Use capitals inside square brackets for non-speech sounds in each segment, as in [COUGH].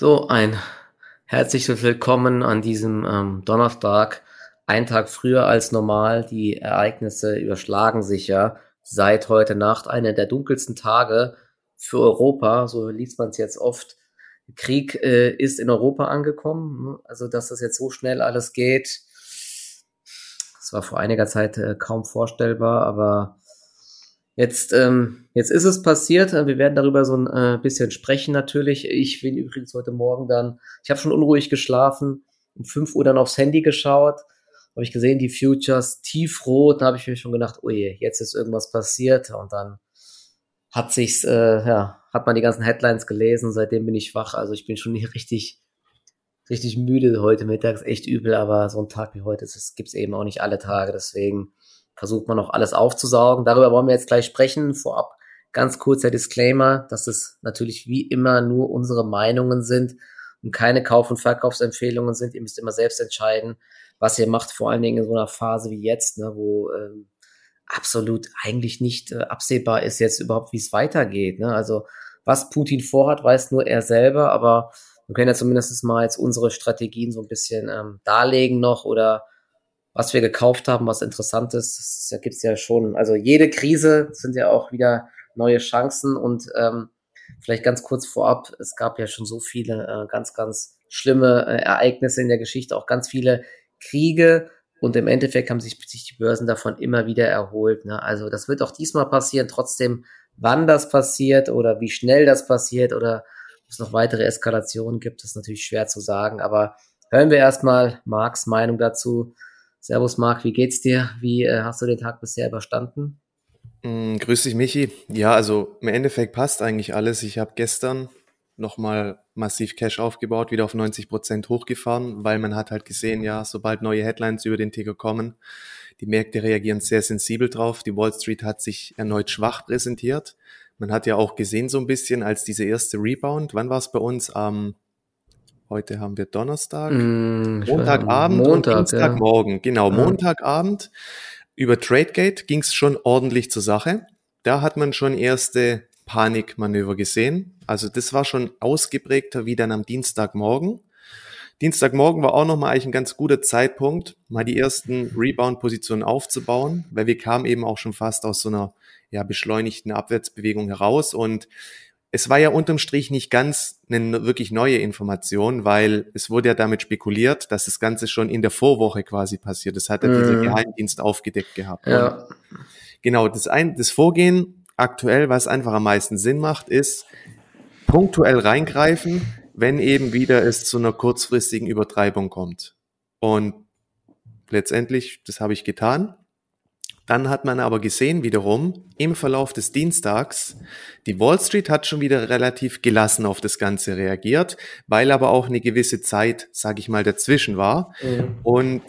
So, ein herzliches Willkommen an diesem ähm, Donnerstag, ein Tag früher als normal. Die Ereignisse überschlagen sich ja seit heute Nacht, einer der dunkelsten Tage für Europa. So liest man es jetzt oft. Krieg äh, ist in Europa angekommen. Ne? Also, dass das jetzt so schnell alles geht, das war vor einiger Zeit äh, kaum vorstellbar, aber Jetzt, ähm, jetzt ist es passiert. Wir werden darüber so ein äh, bisschen sprechen natürlich. Ich bin übrigens heute Morgen dann, ich habe schon unruhig geschlafen, um 5 Uhr dann aufs Handy geschaut, habe ich gesehen, die Futures tiefrot. Da habe ich mir schon gedacht, oh je, jetzt ist irgendwas passiert. Und dann hat sich's, äh, ja, hat man die ganzen Headlines gelesen. Seitdem bin ich wach. Also ich bin schon [LAUGHS] richtig, richtig müde heute mittags, echt übel. Aber so ein Tag wie heute, das gibt's eben auch nicht alle Tage. Deswegen versucht man noch alles aufzusaugen. Darüber wollen wir jetzt gleich sprechen. Vorab ganz kurzer Disclaimer, dass es natürlich wie immer nur unsere Meinungen sind und keine Kauf- und Verkaufsempfehlungen sind. Ihr müsst immer selbst entscheiden, was ihr macht, vor allen Dingen in so einer Phase wie jetzt, ne, wo ähm, absolut eigentlich nicht äh, absehbar ist jetzt überhaupt, wie es weitergeht. Ne? Also was Putin vorhat, weiß nur er selber, aber wir können ja zumindest mal jetzt unsere Strategien so ein bisschen ähm, darlegen noch oder was wir gekauft haben, was interessant ist. Das, das gibt es ja schon. Also jede Krise sind ja auch wieder neue Chancen und ähm, vielleicht ganz kurz vorab, es gab ja schon so viele äh, ganz, ganz schlimme äh, Ereignisse in der Geschichte, auch ganz viele Kriege und im Endeffekt haben sich, sich die Börsen davon immer wieder erholt. Ne? Also das wird auch diesmal passieren, trotzdem, wann das passiert oder wie schnell das passiert oder ob es noch weitere Eskalationen gibt, ist natürlich schwer zu sagen. Aber hören wir erstmal Marks Meinung dazu. Servus Marc, wie geht's dir? Wie äh, hast du den Tag bisher überstanden? Mm, grüß dich, Michi. Ja, also im Endeffekt passt eigentlich alles. Ich habe gestern nochmal massiv Cash aufgebaut, wieder auf 90 Prozent hochgefahren, weil man hat halt gesehen, ja, sobald neue Headlines über den Ticker kommen, die Märkte reagieren sehr sensibel drauf. Die Wall Street hat sich erneut schwach präsentiert. Man hat ja auch gesehen so ein bisschen, als diese erste Rebound, wann war es bei uns? Am Heute haben wir Donnerstag, mm, Montagabend Montag, und Dienstagmorgen. Ja. Genau, ja. Montagabend. Über TradeGate ging es schon ordentlich zur Sache. Da hat man schon erste Panikmanöver gesehen. Also das war schon ausgeprägter wie dann am Dienstagmorgen. Dienstagmorgen war auch nochmal eigentlich ein ganz guter Zeitpunkt, mal die ersten Rebound-Positionen aufzubauen, weil wir kamen eben auch schon fast aus so einer ja, beschleunigten Abwärtsbewegung heraus und es war ja unterm Strich nicht ganz eine wirklich neue Information, weil es wurde ja damit spekuliert, dass das Ganze schon in der Vorwoche quasi passiert. Das hat ja mhm. dieser Geheimdienst aufgedeckt gehabt. Ja. genau, das, ein, das Vorgehen aktuell, was einfach am meisten Sinn macht, ist punktuell reingreifen, wenn eben wieder es zu einer kurzfristigen Übertreibung kommt. Und letztendlich, das habe ich getan. Dann hat man aber gesehen wiederum im Verlauf des Dienstags, die Wall Street hat schon wieder relativ gelassen auf das Ganze reagiert, weil aber auch eine gewisse Zeit, sage ich mal, dazwischen war. Mhm. Und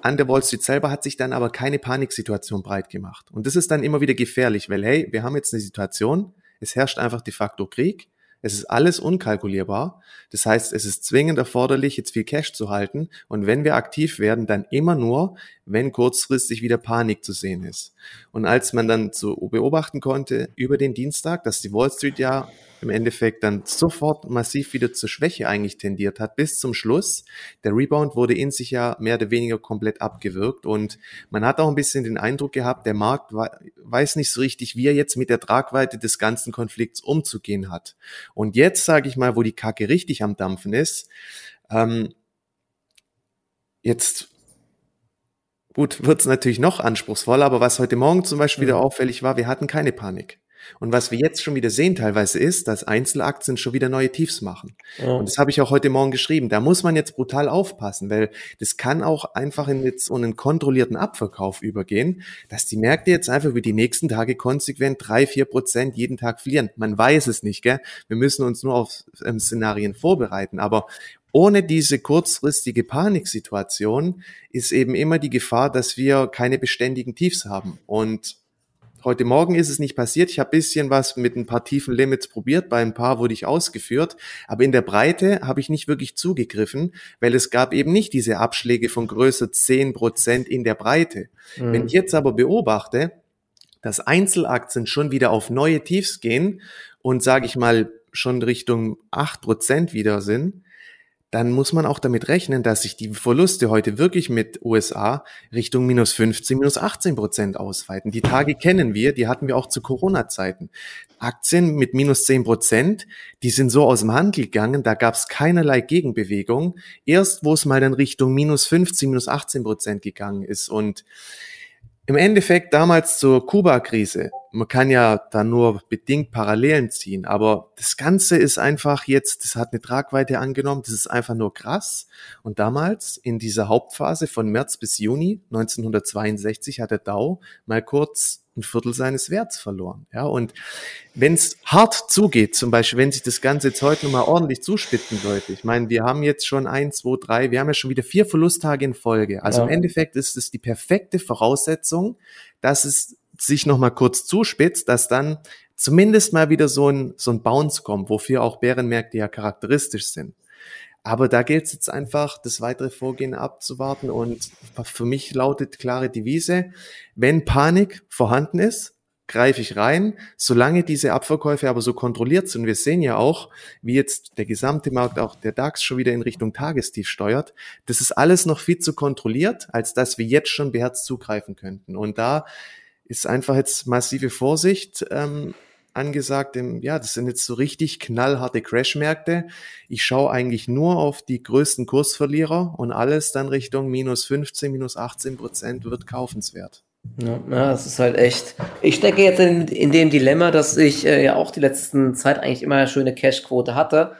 an der Wall Street selber hat sich dann aber keine Paniksituation breit gemacht. Und das ist dann immer wieder gefährlich, weil hey, wir haben jetzt eine Situation, es herrscht einfach de facto Krieg. Es ist alles unkalkulierbar. Das heißt, es ist zwingend erforderlich, jetzt viel Cash zu halten. Und wenn wir aktiv werden, dann immer nur, wenn kurzfristig wieder Panik zu sehen ist. Und als man dann so beobachten konnte über den Dienstag, dass die Wall Street ja im Endeffekt dann sofort massiv wieder zur Schwäche eigentlich tendiert hat, bis zum Schluss. Der Rebound wurde in sich ja mehr oder weniger komplett abgewirkt und man hat auch ein bisschen den Eindruck gehabt, der Markt weiß nicht so richtig, wie er jetzt mit der Tragweite des ganzen Konflikts umzugehen hat. Und jetzt sage ich mal, wo die Kacke richtig am Dampfen ist, ähm, jetzt Gut, wird es natürlich noch anspruchsvoller, aber was heute Morgen zum Beispiel wieder auffällig war, wir hatten keine Panik. Und was wir jetzt schon wieder sehen teilweise ist, dass Einzelaktien schon wieder neue Tiefs machen. Ja. Und das habe ich auch heute Morgen geschrieben. Da muss man jetzt brutal aufpassen, weil das kann auch einfach in jetzt so einen kontrollierten Abverkauf übergehen, dass die Märkte jetzt einfach über die nächsten Tage konsequent drei, vier Prozent jeden Tag verlieren. Man weiß es nicht, gell? Wir müssen uns nur auf ähm, Szenarien vorbereiten. Aber ohne diese kurzfristige Paniksituation ist eben immer die Gefahr, dass wir keine beständigen Tiefs haben. Und Heute Morgen ist es nicht passiert. Ich habe bisschen was mit ein paar tiefen Limits probiert. Bei ein paar wurde ich ausgeführt. Aber in der Breite habe ich nicht wirklich zugegriffen, weil es gab eben nicht diese Abschläge von größer zehn Prozent in der Breite. Mhm. Wenn ich jetzt aber beobachte, dass Einzelaktien schon wieder auf neue Tiefs gehen und sage ich mal schon Richtung acht Prozent wieder sind, dann muss man auch damit rechnen, dass sich die Verluste heute wirklich mit USA Richtung minus 15, minus 18 Prozent ausweiten. Die Tage kennen wir, die hatten wir auch zu Corona-Zeiten. Aktien mit minus 10 Prozent, die sind so aus dem Handel gegangen, da gab es keinerlei Gegenbewegung. Erst wo es mal dann Richtung minus 15, minus 18 Prozent gegangen ist. Und im Endeffekt damals zur Kuba-Krise, man kann ja da nur bedingt Parallelen ziehen, aber das Ganze ist einfach jetzt, das hat eine Tragweite angenommen, das ist einfach nur krass. Und damals in dieser Hauptphase von März bis Juni 1962 hat der Dow mal kurz ein Viertel seines Werts verloren. Ja, und wenn es hart zugeht, zum Beispiel, wenn sich das Ganze jetzt heute nochmal ordentlich zuspitzen sollte, ich meine, wir haben jetzt schon ein, zwei, drei, wir haben ja schon wieder vier Verlusttage in Folge. Also ja. im Endeffekt ist es die perfekte Voraussetzung, dass es sich nochmal kurz zuspitzt, dass dann zumindest mal wieder so ein, so ein Bounce kommt, wofür auch Bärenmärkte ja charakteristisch sind. Aber da gilt es jetzt einfach, das weitere Vorgehen abzuwarten. Und für mich lautet klare Devise, wenn Panik vorhanden ist, greife ich rein, solange diese Abverkäufe aber so kontrolliert sind. Wir sehen ja auch, wie jetzt der gesamte Markt, auch der DAX schon wieder in Richtung Tagestief steuert. Das ist alles noch viel zu kontrolliert, als dass wir jetzt schon beherzt zugreifen könnten. Und da ist einfach jetzt massive Vorsicht. Ähm, angesagt. Ja, das sind jetzt so richtig knallharte Crashmärkte. Ich schaue eigentlich nur auf die größten Kursverlierer und alles dann Richtung minus 15, minus 18 Prozent wird kaufenswert. Ja, das ist halt echt. Ich stecke jetzt in, in dem Dilemma, dass ich äh, ja auch die letzten Zeit eigentlich immer eine schöne Cashquote hatte,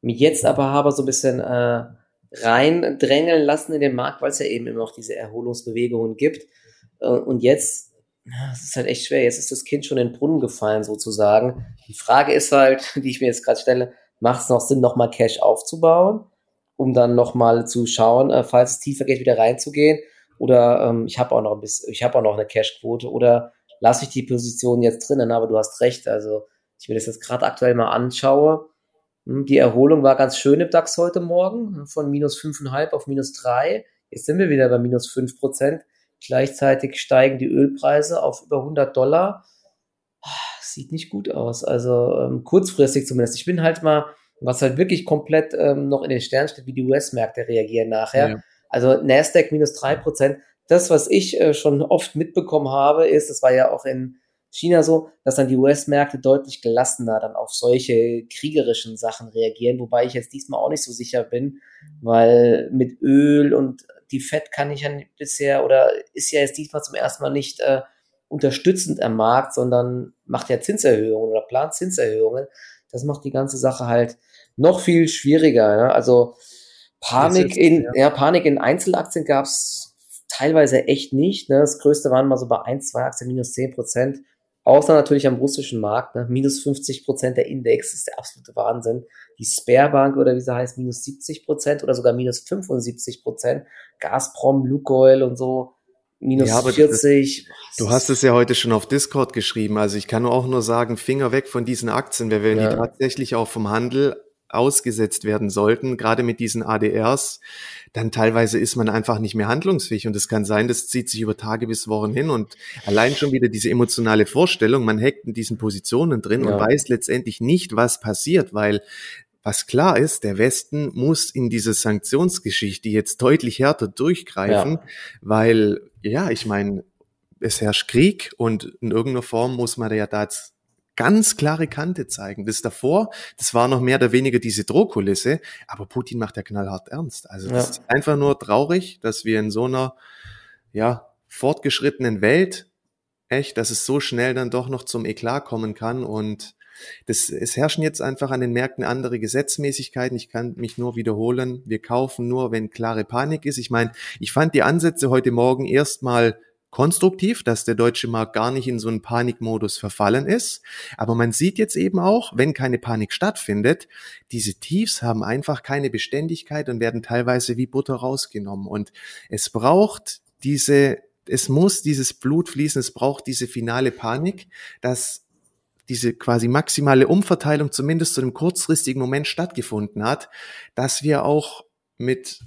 mich jetzt aber habe so ein bisschen äh, reindrängeln lassen in den Markt, weil es ja eben immer noch diese Erholungsbewegungen gibt. Äh, und jetzt es ist halt echt schwer. Jetzt ist das Kind schon in den Brunnen gefallen, sozusagen. Die Frage ist halt, [LAUGHS] die ich mir jetzt gerade stelle, macht es noch Sinn, nochmal Cash aufzubauen, um dann nochmal zu schauen, äh, falls es tiefer geht, wieder reinzugehen? Oder ähm, ich habe auch noch ein bisschen, ich habe auch noch eine Cash-Quote oder lasse ich die Position jetzt drinnen, aber du hast recht. Also ich mir das jetzt gerade aktuell mal anschaue. Hm, die Erholung war ganz schön im DAX heute Morgen, von minus 5,5 auf minus 3. Jetzt sind wir wieder bei minus 5 Prozent. Gleichzeitig steigen die Ölpreise auf über 100 Dollar. Sieht nicht gut aus. Also ähm, kurzfristig zumindest. Ich bin halt mal, was halt wirklich komplett ähm, noch in den Sternen steht, wie die US-Märkte reagieren nachher. Ja. Also Nasdaq minus drei Prozent. Das, was ich äh, schon oft mitbekommen habe, ist, das war ja auch in China so, dass dann die US-Märkte deutlich gelassener dann auf solche kriegerischen Sachen reagieren, wobei ich jetzt diesmal auch nicht so sicher bin, weil mit Öl und die Fed kann ich ja bisher oder ist ja jetzt diesmal zum ersten Mal nicht äh, unterstützend am Markt, sondern macht ja Zinserhöhungen oder plant Zinserhöhungen. Das macht die ganze Sache halt noch viel schwieriger. Ja? Also Panik in, ja. ja. Panik in Einzelaktien gab es teilweise echt nicht. Ne? Das größte waren mal so bei ein, zwei Aktien minus zehn Prozent. Außer natürlich am russischen Markt, ne? minus 50 Prozent der Index ist der absolute Wahnsinn. Die Sparebank oder wie sie heißt, minus 70 Prozent oder sogar minus 75 Prozent. Gazprom, Lukoil und so, minus ja, 40. Das, du hast es ja heute schon auf Discord geschrieben. Also ich kann auch nur sagen, Finger weg von diesen Aktien, weil wenn ja. die tatsächlich auch vom Handel ausgesetzt werden sollten, gerade mit diesen ADRs, dann teilweise ist man einfach nicht mehr handlungsfähig und es kann sein, das zieht sich über Tage bis Wochen hin und allein schon wieder diese emotionale Vorstellung, man hackt in diesen Positionen drin ja. und weiß letztendlich nicht, was passiert, weil was klar ist, der Westen muss in diese Sanktionsgeschichte jetzt deutlich härter durchgreifen, ja. weil ja, ich meine, es herrscht Krieg und in irgendeiner Form muss man ja da jetzt ganz klare Kante zeigen. Das davor, das war noch mehr oder weniger diese Drohkulisse, aber Putin macht ja knallhart ernst. Also das ja. ist einfach nur traurig, dass wir in so einer ja, fortgeschrittenen Welt echt, dass es so schnell dann doch noch zum Eklat kommen kann und das, es herrschen jetzt einfach an den Märkten andere Gesetzmäßigkeiten. Ich kann mich nur wiederholen. Wir kaufen nur, wenn klare Panik ist. Ich meine, ich fand die Ansätze heute Morgen erstmal konstruktiv, dass der deutsche Markt gar nicht in so einen Panikmodus verfallen ist. Aber man sieht jetzt eben auch, wenn keine Panik stattfindet, diese Tiefs haben einfach keine Beständigkeit und werden teilweise wie Butter rausgenommen. Und es braucht diese, es muss dieses Blut fließen, es braucht diese finale Panik, dass diese quasi maximale Umverteilung zumindest zu einem kurzfristigen Moment stattgefunden hat, dass wir auch mit,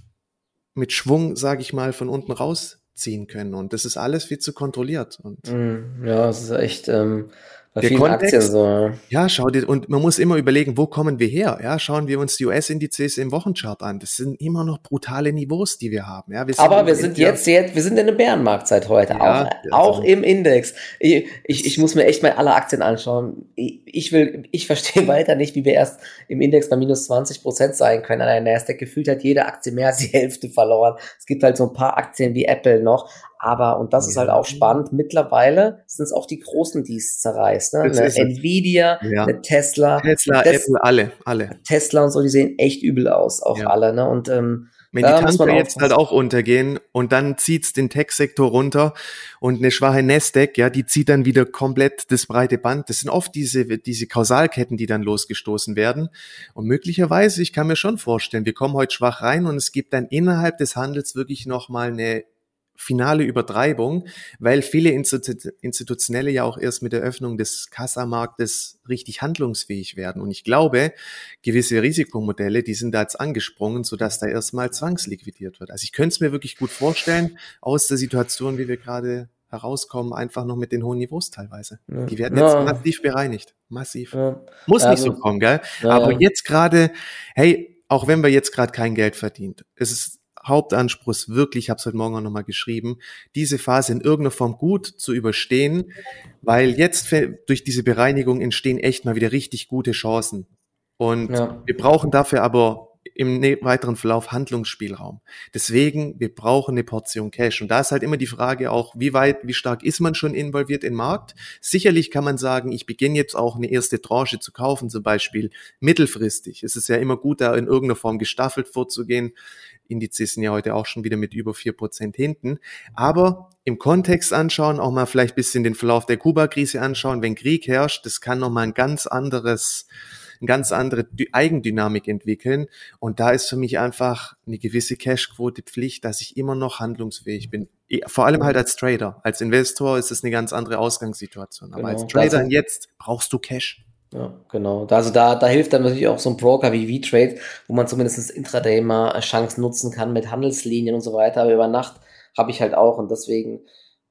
mit Schwung, sage ich mal, von unten raus ziehen können. Und das ist alles viel zu kontrolliert. Und mm, ja, es ist echt, ähm, Bei der Kontext, Aktien so. Ja, schau dir, und man muss immer überlegen, wo kommen wir her? Ja, schauen wir uns die US-Indizes im Wochenchart an. Das sind immer noch brutale Niveaus, die wir haben. Ja, wir Aber wir sind jetzt, jetzt, wir sind in der Bärenmarktzeit heute, ja, auch, auch im Index. Ich, ich, ich, muss mir echt mal alle Aktien anschauen. Ich, ich will, ich verstehe [LAUGHS] weiter nicht, wie wir erst im Index bei minus 20 Prozent sein können. An der Nasdaq gefühlt hat jede Aktie mehr als die Hälfte verloren. Es gibt halt so ein paar Aktien wie Apple noch, aber, und das ja. ist halt auch spannend, mittlerweile sind es auch die Großen, die es zerreißt. Ne? Eine Nvidia, ja. eine Tesla. Tesla, Apple, alle, alle. Tesla und so, die sehen echt übel aus, auch ja. alle. Ne? Und ähm, wenn die Tanker jetzt halt auch untergehen und dann zieht's den Tech-Sektor runter und eine schwache Nasdaq, ja, die zieht dann wieder komplett das breite Band. Das sind oft diese, diese Kausalketten, die dann losgestoßen werden. Und möglicherweise, ich kann mir schon vorstellen, wir kommen heute schwach rein und es gibt dann innerhalb des Handels wirklich nochmal eine finale Übertreibung, weil viele Institutionelle ja auch erst mit der Öffnung des Kassamarktes richtig handlungsfähig werden. Und ich glaube, gewisse Risikomodelle, die sind da jetzt angesprungen, sodass da erstmal zwangsliquidiert wird. Also ich könnte es mir wirklich gut vorstellen, aus der Situation, wie wir gerade herauskommen, einfach noch mit den hohen Niveaus teilweise. Ja. Die werden jetzt ja. massiv bereinigt. Massiv. Ja. Muss nicht so kommen, gell? Aber jetzt gerade, hey, auch wenn wir jetzt gerade kein Geld verdient, es ist Hauptanspruch ist wirklich, ich habe es heute Morgen auch nochmal geschrieben, diese Phase in irgendeiner Form gut zu überstehen, weil jetzt durch diese Bereinigung entstehen echt mal wieder richtig gute Chancen. Und ja. wir brauchen dafür aber im ne-, weiteren Verlauf Handlungsspielraum. Deswegen, wir brauchen eine Portion Cash. Und da ist halt immer die Frage auch, wie weit, wie stark ist man schon involviert im Markt? Sicherlich kann man sagen, ich beginne jetzt auch eine erste Tranche zu kaufen, zum Beispiel mittelfristig. Es ist ja immer gut, da in irgendeiner Form gestaffelt vorzugehen. Indizes sind ja heute auch schon wieder mit über vier Prozent hinten. Aber im Kontext anschauen, auch mal vielleicht bisschen den Verlauf der Kuba-Krise anschauen. Wenn Krieg herrscht, das kann nochmal ein ganz anderes, eine ganz andere Eigendynamik entwickeln. Und da ist für mich einfach eine gewisse Cashquote Pflicht, dass ich immer noch handlungsfähig bin. Vor allem halt als Trader. Als Investor ist es eine ganz andere Ausgangssituation. Aber genau. als Trader jetzt brauchst du Cash. Ja, genau. Also da, da hilft dann natürlich auch so ein Broker wie V-Trade, wo man zumindest intraday mal Chancen nutzen kann mit Handelslinien und so weiter. Aber über Nacht habe ich halt auch und deswegen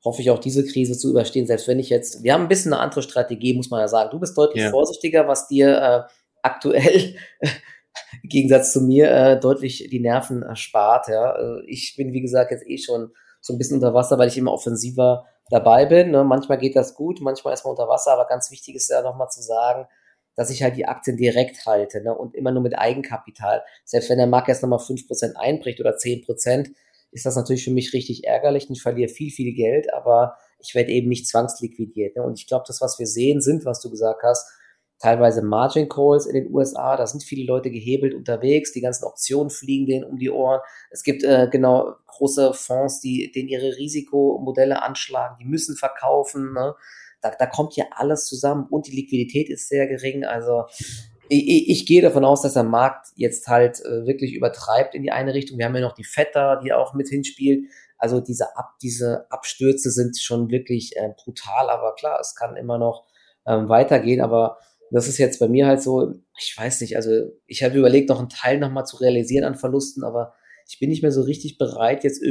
hoffe ich auch diese Krise zu überstehen, selbst wenn ich jetzt, wir haben ein bisschen eine andere Strategie, muss man ja sagen. Du bist deutlich ja. vorsichtiger, was dir äh, [LAUGHS] aktuell im Gegensatz zu mir äh, deutlich die Nerven erspart. Ja. Äh, ich bin, wie gesagt, jetzt eh schon so ein bisschen unter Wasser, weil ich immer offensiver dabei bin. Ne? Manchmal geht das gut, manchmal ist man unter Wasser, aber ganz wichtig ist ja nochmal zu sagen, dass ich halt die Aktien direkt halte ne? und immer nur mit Eigenkapital. Selbst wenn der Markt jetzt nochmal 5% einbricht oder 10%, ist das natürlich für mich richtig ärgerlich und ich verliere viel, viel Geld, aber ich werde eben nicht zwangsliquidiert. Ne? Und ich glaube, das, was wir sehen, sind, was du gesagt hast, teilweise Margin Calls in den USA. Da sind viele Leute gehebelt unterwegs. Die ganzen Optionen fliegen denen um die Ohren. Es gibt äh, genau große Fonds, die denen ihre Risikomodelle anschlagen. Die müssen verkaufen. Ne? Da, da kommt ja alles zusammen und die Liquidität ist sehr gering. Also ich, ich gehe davon aus, dass der Markt jetzt halt äh, wirklich übertreibt in die eine Richtung. Wir haben ja noch die Vetter, die auch mit hinspielt. Also diese, Ab, diese Abstürze sind schon wirklich äh, brutal, aber klar, es kann immer noch ähm, weitergehen. Aber das ist jetzt bei mir halt so, ich weiß nicht, also ich habe überlegt, noch einen Teil nochmal zu realisieren an Verlusten, aber ich bin nicht mehr so richtig bereit, jetzt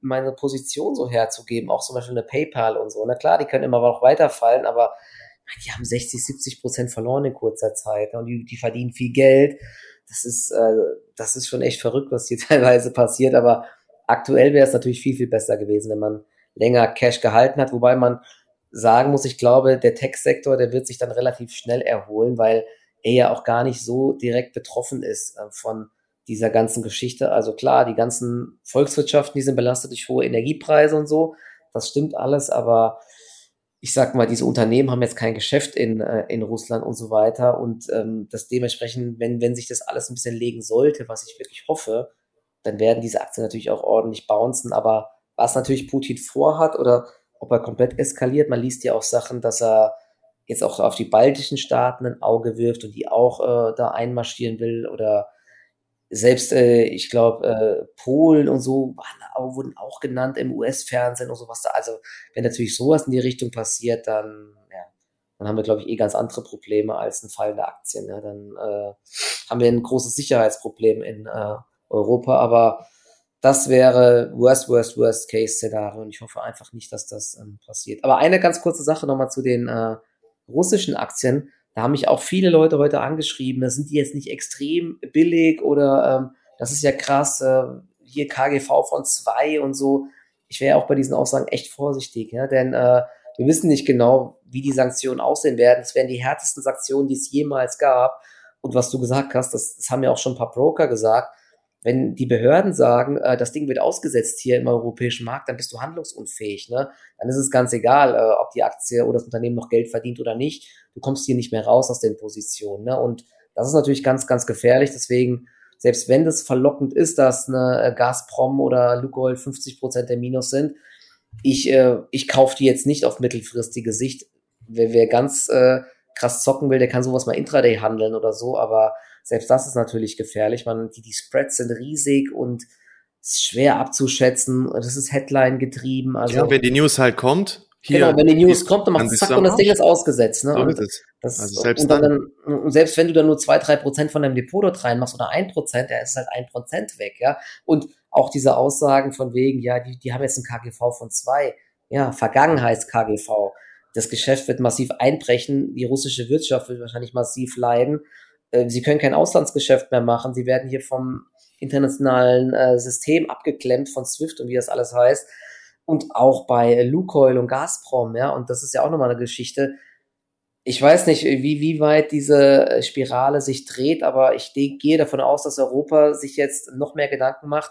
meine Position so herzugeben, auch zum Beispiel eine PayPal und so. Na klar, die können immer noch weiterfallen, aber die haben 60, 70 Prozent verloren in kurzer Zeit und die, die verdienen viel Geld. Das ist, äh, das ist schon echt verrückt, was hier [LAUGHS] teilweise passiert, aber aktuell wäre es natürlich viel, viel besser gewesen, wenn man länger Cash gehalten hat, wobei man sagen muss, ich glaube, der Tech-Sektor, der wird sich dann relativ schnell erholen, weil er ja auch gar nicht so direkt betroffen ist äh, von dieser ganzen Geschichte. Also klar, die ganzen Volkswirtschaften, die sind belastet durch hohe Energiepreise und so. Das stimmt alles, aber ich sag mal, diese Unternehmen haben jetzt kein Geschäft in, äh, in Russland und so weiter. Und ähm, das dementsprechend, wenn, wenn sich das alles ein bisschen legen sollte, was ich wirklich hoffe, dann werden diese Aktien natürlich auch ordentlich bouncen. Aber was natürlich Putin vorhat oder ob er komplett eskaliert. Man liest ja auch Sachen, dass er jetzt auch auf die baltischen Staaten ein Auge wirft und die auch äh, da einmarschieren will oder selbst, äh, ich glaube, äh, Polen und so waren, wurden auch genannt im US-Fernsehen und sowas da. Also, wenn natürlich sowas in die Richtung passiert, dann, ja, dann haben wir, glaube ich, eh ganz andere Probleme als ein Fall der Aktien. Ja. Dann äh, haben wir ein großes Sicherheitsproblem in äh, Europa, aber das wäre worst, worst, worst Case Szenario und ich hoffe einfach nicht, dass das ähm, passiert. Aber eine ganz kurze Sache nochmal zu den, äh, russischen Aktien, da haben mich auch viele Leute heute angeschrieben, da sind die jetzt nicht extrem billig oder ähm, das ist ja krass, äh, hier KGV von zwei und so. Ich wäre auch bei diesen Aussagen echt vorsichtig, ja, denn äh, wir wissen nicht genau, wie die Sanktionen aussehen werden. Es werden die härtesten Sanktionen, die es jemals gab. Und was du gesagt hast, das, das haben ja auch schon ein paar Broker gesagt, wenn die Behörden sagen, äh, das Ding wird ausgesetzt hier im europäischen Markt, dann bist du handlungsunfähig. Ne? Dann ist es ganz egal, äh, ob die Aktie oder das Unternehmen noch Geld verdient oder nicht. Du kommst hier nicht mehr raus aus den Positionen. Ne? Und das ist natürlich ganz, ganz gefährlich. Deswegen, selbst wenn das verlockend ist, dass eine Gazprom oder Lukoil 50 Prozent der Minus sind, ich, äh, ich kaufe die jetzt nicht auf mittelfristige Sicht. Wer, wer ganz äh, krass zocken will, der kann sowas mal intraday handeln oder so, aber selbst das ist natürlich gefährlich. Man, die, die Spreads sind riesig und ist schwer abzuschätzen. Das ist Headline getrieben. Also, ja, wenn die News halt kommt, hier, genau, wenn die News kommt, dann macht zack und das Ding ist ausgesetzt. Ne? So ist es. Das, also selbst, und dann, dann, selbst wenn du dann nur zwei, drei Prozent von deinem Depot dort reinmachst oder ein Prozent, der ist halt ein Prozent weg, ja. Und auch diese Aussagen von wegen, ja, die, die haben jetzt ein KGV von zwei, ja, Vergangenheits-KGV. Das Geschäft wird massiv einbrechen, die russische Wirtschaft wird wahrscheinlich massiv leiden sie können kein Auslandsgeschäft mehr machen, sie werden hier vom internationalen äh, System abgeklemmt von SWIFT und wie das alles heißt. Und auch bei Lukoil und Gazprom, ja, und das ist ja auch nochmal eine Geschichte. Ich weiß nicht, wie, wie weit diese äh, Spirale sich dreht, aber ich gehe davon aus, dass Europa sich jetzt noch mehr Gedanken macht,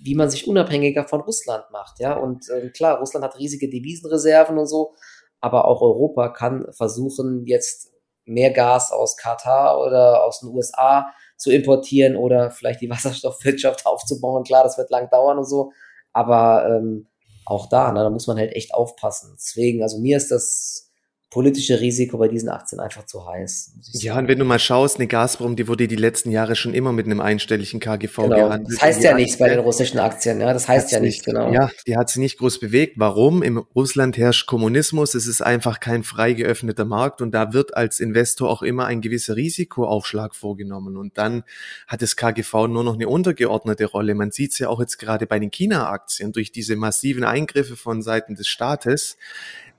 wie man sich unabhängiger von Russland macht, ja. Und äh, klar, Russland hat riesige Devisenreserven und so, aber auch Europa kann versuchen, jetzt mehr Gas aus Katar oder aus den USA zu importieren oder vielleicht die [LAUGHS] Wasserstoffwirtschaft aufzubauen. Klar, das wird lang dauern und so, aber ähm, auch da, ne, da muss man halt echt aufpassen. Deswegen, also mir ist das politische Risiko bei diesen Aktien einfach zu heiß. Ja, und wenn du mal schaust, eine Gazprom, die wurde die letzten Jahre schon immer mit einem einstelligen KGV genau. gehandelt. Das heißt ja nichts bei den russischen Aktien, ja, das heißt ja nichts, genau. Ja, die hat sie nicht groß bewegt. Warum? Im Russland herrscht Kommunismus, es ist einfach kein frei geöffneter Markt und da wird als Investor auch immer ein gewisser Risikoaufschlag vorgenommen und dann hat das KGV nur noch eine untergeordnete Rolle. Man sieht es ja auch jetzt gerade bei den China-Aktien durch diese massiven Eingriffe von Seiten des Staates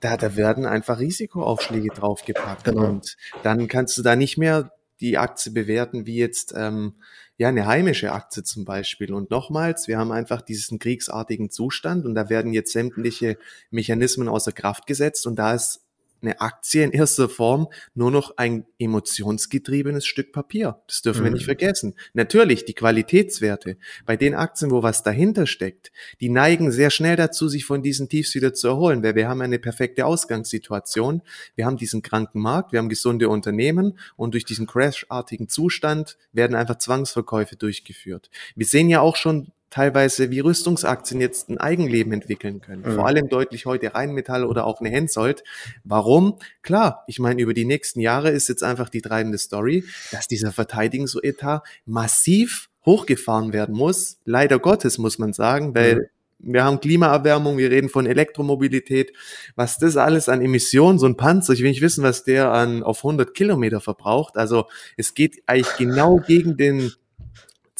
da, da werden einfach Risikoaufschläge draufgepackt. Genau. Und dann kannst du da nicht mehr die Aktie bewerten wie jetzt ähm, ja eine heimische Aktie zum Beispiel. Und nochmals, wir haben einfach diesen kriegsartigen Zustand und da werden jetzt sämtliche Mechanismen außer Kraft gesetzt und da ist eine Aktie in erster Form nur noch ein emotionsgetriebenes Stück Papier. Das dürfen mhm. wir nicht mhm. vergessen. Natürlich, die Qualitätswerte bei den Aktien, wo was dahinter steckt, die neigen sehr schnell dazu, sich von diesen Tiefs wieder zu erholen, weil wir haben eine perfekte Ausgangssituation. Wir haben diesen kranken Markt, wir haben gesunde Unternehmen und durch diesen crashartigen Zustand werden einfach Zwangsverkäufe durchgeführt. Wir sehen ja auch schon teilweise wie Rüstungsaktien jetzt ein Eigenleben entwickeln können. Mhm. Vor allem deutlich heute Rheinmetall oder auch eine Hensoldt. Warum? Klar, ich meine, über die nächsten Jahre ist jetzt einfach die treibende Story, dass dieser Verteidigungsetat massiv hochgefahren werden muss. Leider Gottes, muss man sagen, weil mhm wir haben Klimaerwärmung, wir reden von Elektromobilität, was das alles an Emissionen, so ein Panzer, ich will nicht wissen, was der an auf 100 Kilometer verbraucht. Also es geht eigentlich genau gegen den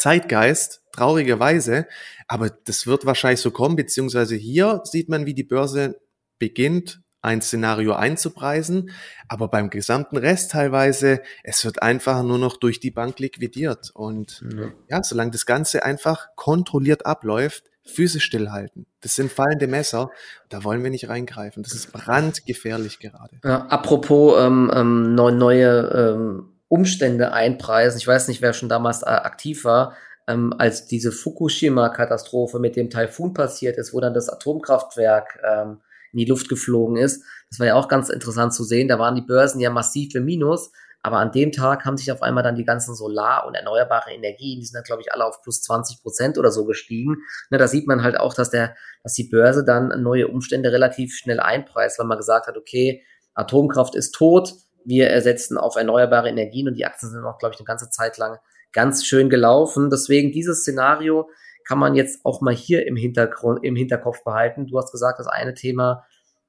Zeitgeist, traurigerweise. Aber das wird wahrscheinlich so kommen, beziehungsweise hier sieht man, wie die Börse beginnt, ein Szenario einzupreisen, aber beim gesamten Rest teilweise, es wird einfach nur noch durch die Bank liquidiert. Und ja, ja solange das Ganze einfach kontrolliert abläuft, Füße stillhalten. Das sind fallende Messer. Da wollen wir nicht reingreifen. Das ist brandgefährlich gerade. Ja, apropos ähm, ähm, neue ähm, Umstände einpreisen. Ich weiß nicht, wer schon damals äh, aktiv war, ähm, als diese Fukushima-Katastrophe mit dem Taifun passiert ist, wo dann das Atomkraftwerk ähm, in die Luft geflogen ist. Das war ja auch ganz interessant zu sehen. Da waren die Börsen ja massiv im Minus. Aber an dem Tag haben sich auf einmal dann die ganzen Solar- und erneuerbare Energien, die sind dann, glaube ich, alle auf plus 20 Prozent oder so gestiegen. Ne, da sieht man halt auch, dass der, dass die Börse dann neue Umstände relativ schnell einpreist, weil man gesagt hat, okay, Atomkraft ist tot, wir ersetzen auf erneuerbare Energien und die Aktien sind auch, glaube ich, eine ganze Zeit lang ganz schön gelaufen. Deswegen dieses Szenario kann man jetzt auch mal hier im Hintergrund, im Hinterkopf behalten. Du hast gesagt, das eine Thema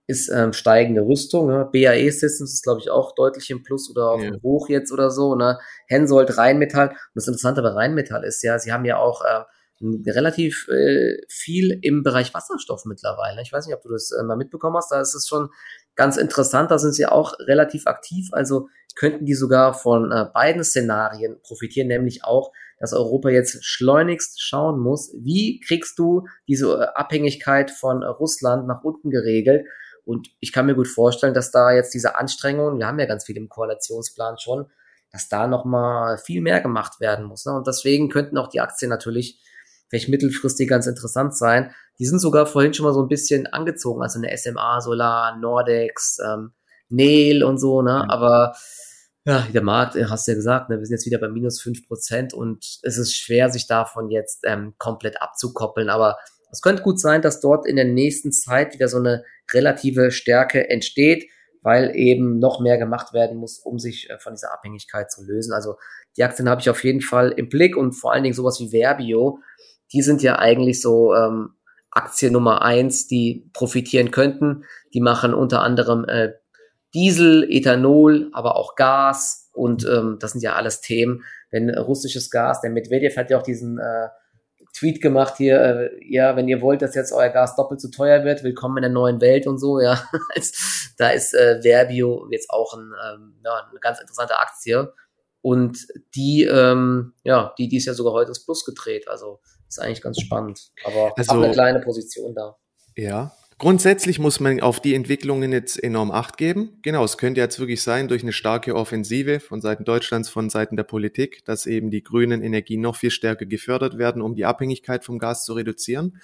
ist ähm, steigende Rüstung. Ne? BAE Systems ist, glaube ich, auch deutlich im Plus oder auf ja. dem Hoch jetzt oder so. Ne? Hensoldt, Rheinmetall. Und das Interessante bei Rheinmetall ist ja, sie haben ja auch äh, relativ äh, viel im Bereich Wasserstoff mittlerweile. Ich weiß nicht, ob du das äh, mal mitbekommen hast. Da ist es schon ganz interessant, da sind sie auch relativ aktiv, also könnten die sogar von äh, beiden Szenarien profitieren, nämlich auch, dass Europa jetzt schleunigst schauen muss, wie kriegst du diese äh, Abhängigkeit von äh, Russland nach unten geregelt. Und ich kann mir gut vorstellen, dass da jetzt diese Anstrengungen, wir haben ja ganz viel im Koalitionsplan schon, dass da nochmal viel mehr gemacht werden muss. Ne? Und deswegen könnten auch die Aktien natürlich vielleicht mittelfristig ganz interessant sein. Die sind sogar vorhin schon mal so ein bisschen angezogen, also eine SMA, Solar, Nordex, ähm, Nail und so, ne? Aber ja, der Markt, äh, hast du ja gesagt, ne, wir sind jetzt wieder bei minus fünf Prozent und es ist schwer, sich davon jetzt ähm, komplett abzukoppeln. Aber es könnte gut sein, dass dort in der nächsten Zeit wieder so eine relative Stärke entsteht, weil eben noch mehr gemacht werden muss, um sich äh, von dieser Abhängigkeit zu lösen. Also die Aktien habe ich auf jeden Fall im Blick und vor allen Dingen sowas wie Verbio, die sind ja eigentlich so ähm, Aktie Nummer eins, die profitieren könnten. Die machen unter anderem äh, Diesel, Ethanol, aber auch Gas und ähm, das sind ja alles Themen. Wenn russisches Gas, der Medvedev hat ja auch diesen äh, Tweet gemacht hier, äh, ja, wenn ihr wollt, dass jetzt euer Gas doppelt so teuer wird, willkommen in der neuen Welt und so, ja. [LAUGHS] da ist äh, Verbio jetzt auch ein, ähm, ja, eine ganz interessante Aktie. Und die, ähm, ja, die, die ist ja sogar heute ins Plus gedreht. Also ist eigentlich ganz spannend. Aber also, eine kleine Position da. Ja, Grundsätzlich muss man auf die Entwicklungen jetzt enorm Acht geben. Genau, es könnte jetzt wirklich sein, durch eine starke Offensive von Seiten Deutschlands, von Seiten der Politik, dass eben die grünen Energien noch viel stärker gefördert werden, um die Abhängigkeit vom Gas zu reduzieren.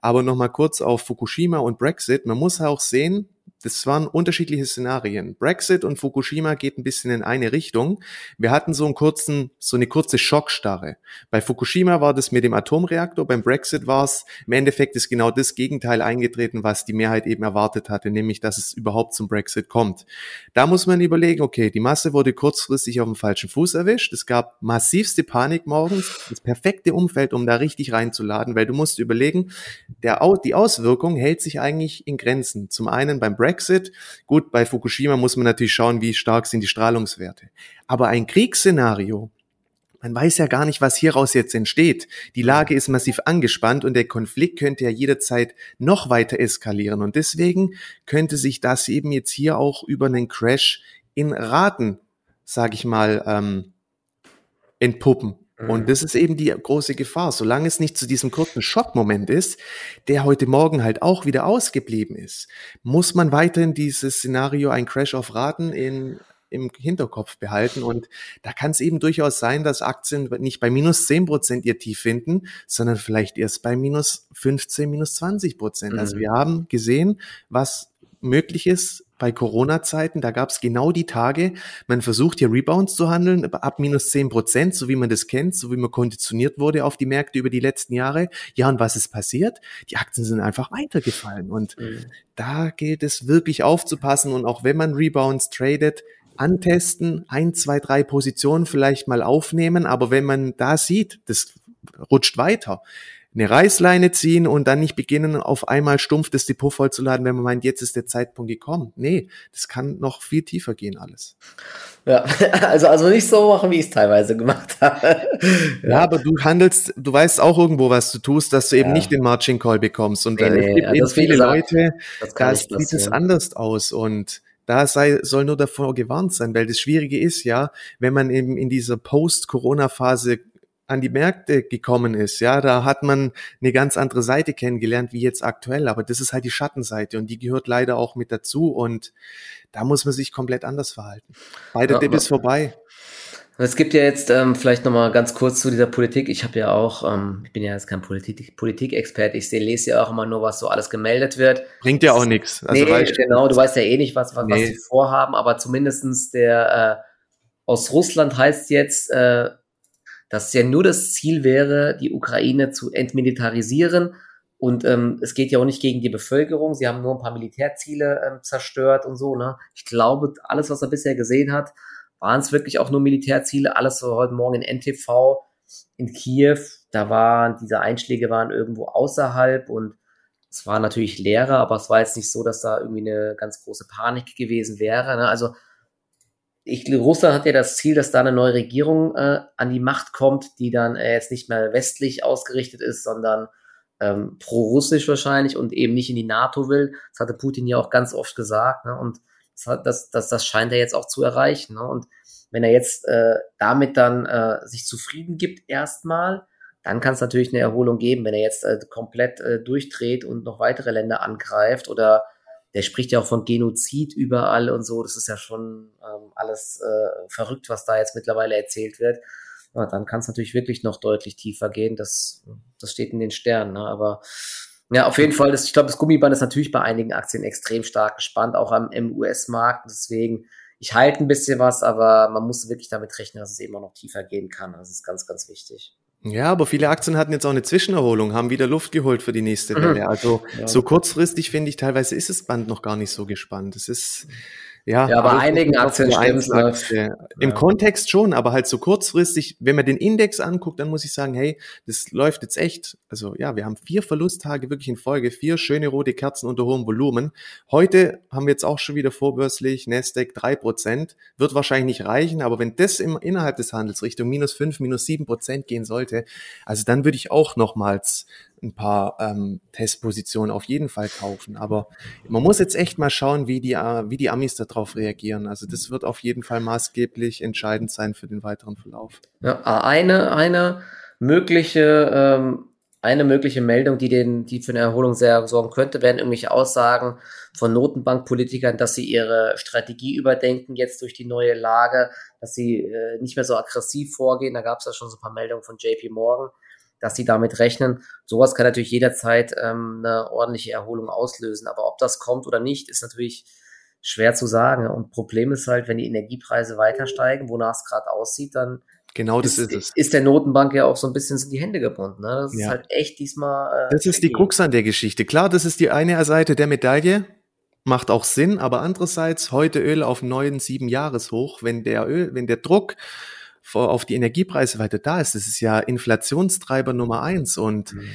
Aber nochmal kurz auf Fukushima und Brexit. Man muss auch sehen, das waren unterschiedliche Szenarien. Brexit und Fukushima geht ein bisschen in eine Richtung. Wir hatten so einen kurzen, so eine kurze Schockstarre. Bei Fukushima war das mit dem Atomreaktor, beim Brexit war es im Endeffekt ist genau das Gegenteil eingetreten, was die Mehrheit eben erwartet hatte, nämlich dass es überhaupt zum Brexit kommt. Da muss man überlegen, okay, die Masse wurde kurzfristig auf dem falschen Fuß erwischt. Es gab massivste Panik morgens, das perfekte Umfeld, um da richtig reinzuladen, weil du musst überlegen, der, die Auswirkung hält sich eigentlich in Grenzen. Zum einen beim Brexit. Gut, bei Fukushima muss man natürlich schauen, wie stark sind die Strahlungswerte. Aber ein Kriegsszenario, man weiß ja gar nicht, was hieraus jetzt entsteht. Die Lage ist massiv angespannt und der Konflikt könnte ja jederzeit noch weiter eskalieren. Und deswegen könnte sich das eben jetzt hier auch über einen Crash in Raten, sag ich mal, ähm, entpuppen. Und mhm. das ist eben die große Gefahr. Solange es nicht zu diesem kurzen Schockmoment ist, der heute Morgen halt auch wieder ausgeblieben ist, muss man weiterhin dieses Szenario, ein Crash auf Raten in, im Hinterkopf behalten. Und da kann es eben durchaus sein, dass Aktien nicht bei minus zehn Prozent ihr Tief finden, sondern vielleicht erst bei minus 15, minus 20 Prozent. Also mhm. Also wir haben gesehen, was möglich ist, bei Corona-Zeiten, da gab es genau die Tage, man versucht hier Rebounds zu handeln, ab minus zehn Prozent, so wie man das kennt, so wie man konditioniert wurde auf die Märkte über die letzten Jahre. Ja, und was ist passiert? Die Aktien sind einfach weitergefallen. Und mhm. da gilt es wirklich aufzupassen. Und auch wenn man Rebounds tradet, antesten, ein, zwei, drei Positionen vielleicht mal aufnehmen. Aber wenn man da sieht, das rutscht weiter, eine Reißleine ziehen und dann nicht beginnen, auf einmal stumpf das Depot vollzuladen, wenn man meint, jetzt ist der Zeitpunkt gekommen. Nee, das kann noch viel tiefer gehen alles. Ja, [LAUGHS] also, also nicht so machen, wie ich es teilweise gemacht [LAUGHS] habe. ja. ja. aber du handelst, du weißt auch irgendwo, was du tust, dass du eben nicht den Margin Call bekommst. Und nee, nee, es gibt also eben viele gesagt, Leute, da sieht es anders aus und da sei, soll nur davor gewarnt sein, weil das Schwierige ist ja, wenn man eben in dieser Post-Corona-Phase an die Märkte gekommen ist, ja, da hat man eine ganz andere Seite kennengelernt wie jetzt aktuell, aber das ist halt die Schattenseite und die gehört leider auch mit dazu und da muss man sich komplett anders verhalten. Beide ja, Dip ist vorbei. Es gibt ja jetzt ähm, vielleicht noch mal ganz kurz zu dieser Politik. Ich habe ja auch, ähm, ich bin ja jetzt kein Politik, Politikexperte, ich seh, lese ja auch immer nur, was so alles gemeldet wird. Bringt ja auch nichts. Also nee, genau, du weißt ja eh nicht, was, was, nee. was sie vorhaben, aber zumindestens der äh, aus Russland heißt jetzt, äh, dass ja nur das Ziel wäre, die Ukraine zu entmilitarisieren. Und ähm, es geht ja auch nicht gegen die Bevölkerung. Sie haben nur ein paar Militärziele ähm, zerstört und so. Ne? Ich glaube, alles, was er bisher gesehen hat, waren es wirklich auch nur Militärziele. Alles so heute Morgen in NTV in Kiew, da waren diese Einschläge waren irgendwo außerhalb und es war natürlich leerer, aber es war jetzt nicht so, dass da irgendwie eine ganz große Panik gewesen wäre. Ne? Also ich, Russland hat ja das Ziel, dass da eine neue Regierung äh, an die Macht kommt, die dann äh, jetzt nicht mehr westlich ausgerichtet ist, sondern ähm, pro-russisch wahrscheinlich und eben nicht in die NATO will. Das hatte Putin ja auch ganz oft gesagt. Ne? Und das, hat, das, das, das scheint er jetzt auch zu erreichen. Ne? Und wenn er jetzt äh, damit dann äh, sich zufrieden gibt erstmal, dann kann es natürlich eine Erholung geben, wenn er jetzt äh, komplett äh, durchdreht und noch weitere Länder angreift oder der spricht ja auch von Genozid überall und so. Das ist ja schon ähm, alles äh, verrückt, was da jetzt mittlerweile erzählt wird. Ja, dann kann es natürlich wirklich noch deutlich tiefer gehen. Das, das steht in den Sternen. Ne? Aber ja, auf jeden Fall, das, ich glaube, das Gummiband ist natürlich bei einigen Aktien extrem stark gespannt, auch am, im US-Markt. Deswegen, ich halte ein bisschen was, aber man muss wirklich damit rechnen, dass es eben auch noch tiefer gehen kann. Das ist ganz, ganz wichtig. Ja, aber viele Aktien hatten jetzt auch eine Zwischenerholung, haben wieder Luft geholt für die nächste mhm. Welle. Also ja. so kurzfristig finde ich, teilweise ist das Band noch gar nicht so gespannt. Es ist, ja, ja bei einigen Aktien stimmt Aktie. Im ja. Kontext schon, aber halt so kurzfristig, wenn man den Index anguckt, dann muss ich sagen, hey, das läuft jetzt echt. Also ja, wir haben vier Verlusttage wirklich in Folge, vier schöne rote Kerzen unter hohem Volumen. Heute haben wir jetzt auch schon wieder vorbörslich Nasdaq drei Prozent. Wird wahrscheinlich nicht reichen, aber wenn das im, innerhalb des Handels Richtung minus fünf, minus sieben Prozent gehen sollte, also dann würde ich auch nochmals ein paar ähm, Testpositionen auf jeden Fall kaufen. Aber man muss jetzt echt mal schauen, wie die, äh, wie die Amis darauf reagieren. Also das wird auf jeden Fall maßgeblich entscheidend sein für den weiteren Verlauf. Ja, eine, eine mögliche, ähm, eine mögliche Meldung, die den, die für eine Erholung sehr sorgen könnte, wären irgendwelche Aussagen von Notenbankpolitikern, dass sie ihre Strategie überdenken jetzt durch die neue Lage, dass sie äh, nicht mehr so aggressiv vorgehen. Da gab es ja schon so ein paar Meldungen von JP Morgan dass sie damit rechnen. Sowas kann natürlich jederzeit ähm, eine ordentliche Erholung auslösen. Aber ob das kommt oder nicht, ist natürlich schwer zu sagen. Und Problem ist halt, wenn die Energiepreise weiter steigen, wonach es gerade aussieht, dann Genau, das ist, ist, es. Ist der Notenbank ja auch so ein bisschen in die Hände gebunden. Ne? Das ja. ist halt echt diesmal. Äh, das ist die Krux an der Geschichte. Klar, das ist die eine Seite der Medaille. Macht auch Sinn, aber andererseits heute Öl auf neuen sieben Jahreshoch, wenn der Öl, wenn der Druck auf die Energiepreise weiter da ist. Das ist ja Inflationstreiber Nummer eins und mhm.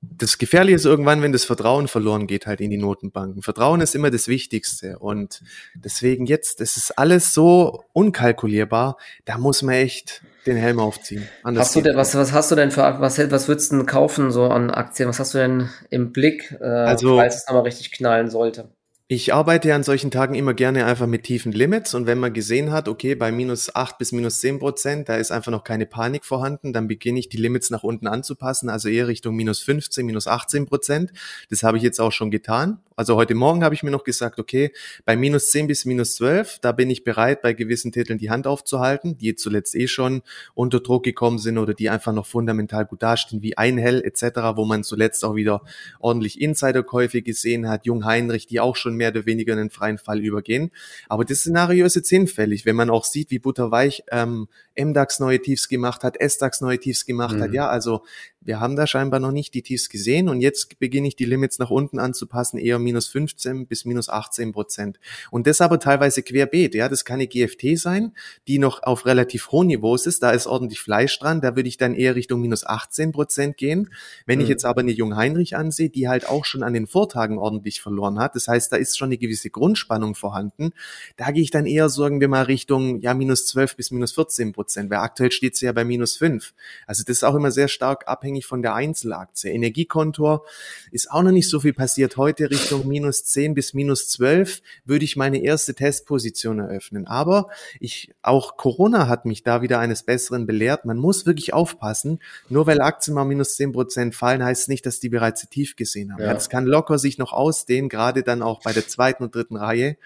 das Gefährliche ist irgendwann, wenn das Vertrauen verloren geht halt in die Notenbanken. Vertrauen ist immer das Wichtigste und deswegen jetzt, das ist alles so unkalkulierbar, da muss man echt den Helm aufziehen. Anders hast du denn, was, was hast du denn für, was, was würdest du denn kaufen so an Aktien? Was hast du denn im Blick, äh, also, falls es nochmal richtig knallen sollte? Ich arbeite ja an solchen Tagen immer gerne einfach mit tiefen Limits und wenn man gesehen hat, okay, bei minus acht bis minus zehn Prozent, da ist einfach noch keine Panik vorhanden, dann beginne ich die Limits nach unten anzupassen, also eher Richtung minus 15, minus 18 Prozent. Das habe ich jetzt auch schon getan. Also heute Morgen habe ich mir noch gesagt, okay, bei minus 10 bis minus 12, da bin ich bereit, bei gewissen Titeln die Hand aufzuhalten, die zuletzt eh schon unter Druck gekommen sind oder die einfach noch fundamental gut dastehen, wie Einhell etc., wo man zuletzt auch wieder ordentlich Insiderkäufe gesehen hat, Jung Heinrich, die auch schon mehr oder weniger in den freien Fall übergehen. Aber das Szenario ist jetzt hinfällig, wenn man auch sieht, wie Butterweich ähm, MDAX neue Tiefs gemacht hat, SDAX neue Tiefs gemacht mhm. hat. Ja, also wir haben da scheinbar noch nicht die Tiefs gesehen und jetzt beginne ich die Limits nach unten anzupassen, eher minus 15 bis minus 18 Prozent. Und das aber teilweise querbeet. Ja, das kann eine GFT sein, die noch auf relativ hohen Niveaus ist. Da ist ordentlich Fleisch dran. Da würde ich dann eher Richtung minus 18 Prozent gehen. Wenn mhm. ich jetzt aber eine Jung Heinrich ansehe, die halt auch schon an den Vortagen ordentlich verloren hat. Das heißt, da ist schon eine gewisse Grundspannung vorhanden. Da gehe ich dann eher, sagen wir mal, Richtung ja minus 12 bis minus 14 Prozent. Prozent, weil aktuell steht sie ja bei minus fünf. Also das ist auch immer sehr stark abhängig von der Einzelaktie. Energiekontor ist auch noch nicht so viel passiert. Heute Richtung minus zehn bis minus zwölf würde ich meine erste Testposition eröffnen. Aber ich, auch Corona hat mich da wieder eines Besseren belehrt. Man muss wirklich aufpassen. Nur weil Aktien mal minus zehn Prozent fallen, heißt es nicht, dass die bereits tief gesehen haben. Ja. Das kann locker sich noch ausdehnen, gerade dann auch bei der zweiten und dritten Reihe.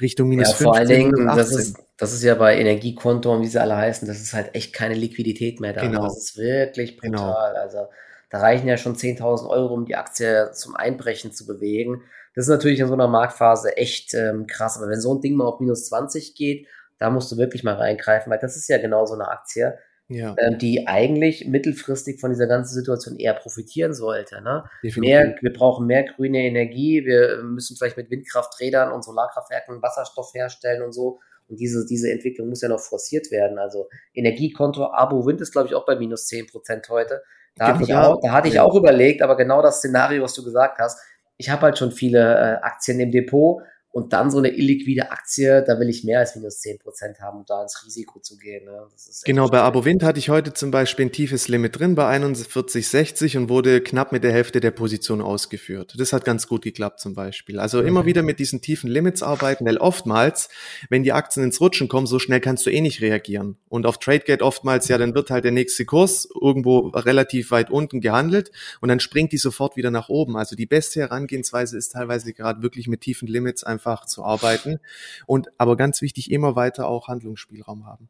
Richtung minus ja, 15, vor allen Dingen, das ist, das ist ja bei Energiekonto und wie sie alle heißen, das ist halt echt keine Liquidität mehr da. Genau. Das ist wirklich brutal. Genau. Also da reichen ja schon 10.000 Euro, um die Aktie zum Einbrechen zu bewegen. Das ist natürlich in so einer Marktphase echt ähm, krass. Aber wenn so ein Ding mal auf minus 20 geht, da musst du wirklich mal reingreifen, weil das ist ja genau so eine Aktie ja. äh, die eigentlich mittelfristig von dieser ganzen Situation eher profitieren sollte. Ne? Mehr, wir brauchen mehr grüne Energie, wir müssen vielleicht mit Windkrafträdern und Solarkraftwerken Wasserstoff herstellen und so. Und diese, diese Entwicklung muss ja noch forciert werden. Also Energiekonto, Abo Wind ist, glaube ich, auch bei minus 10 Prozent heute. Da, hatte ich, auch, da hatte ich auch überlegt, aber genau das Szenario, was du gesagt hast, ich habe halt schon viele äh, Aktien im Depot Und dann so eine illiquide Aktie, da will ich mehr als minus 10% haben, um da ins Risiko zu gehen. Ne? genau, bei Abowind hatte ich heute zum Beispiel ein tiefes Limit drin bei 41,60 und wurde knapp mit der Hälfte der Position ausgeführt. Das hat ganz gut geklappt zum Beispiel. Also immer wieder mit diesen tiefen Limits arbeiten, weil oftmals, wenn die Aktien ins Rutschen kommen, so schnell kannst du eh nicht reagieren. Und auf TradeGate oftmals, ja, dann wird halt der nächste Kurs irgendwo relativ weit unten gehandelt und dann springt die sofort wieder nach oben. Also die beste Herangehensweise ist teilweise gerade wirklich mit tiefen Limits einfach einfach zu arbeiten und aber ganz wichtig, immer weiter auch Handlungsspielraum haben.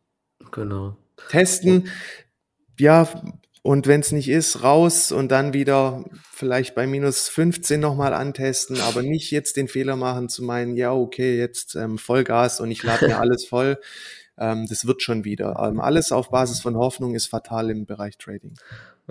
Genau. Testen, ja, und wenn es nicht ist, raus und dann wieder vielleicht bei minus 15 nochmal antesten, aber nicht jetzt den Fehler machen zu meinen, ja, okay, jetzt ähm, Vollgas und ich lade mir [LAUGHS] alles voll. Ähm, das wird schon wieder. Ähm, alles auf Basis von Hoffnung ist fatal im Bereich Trading.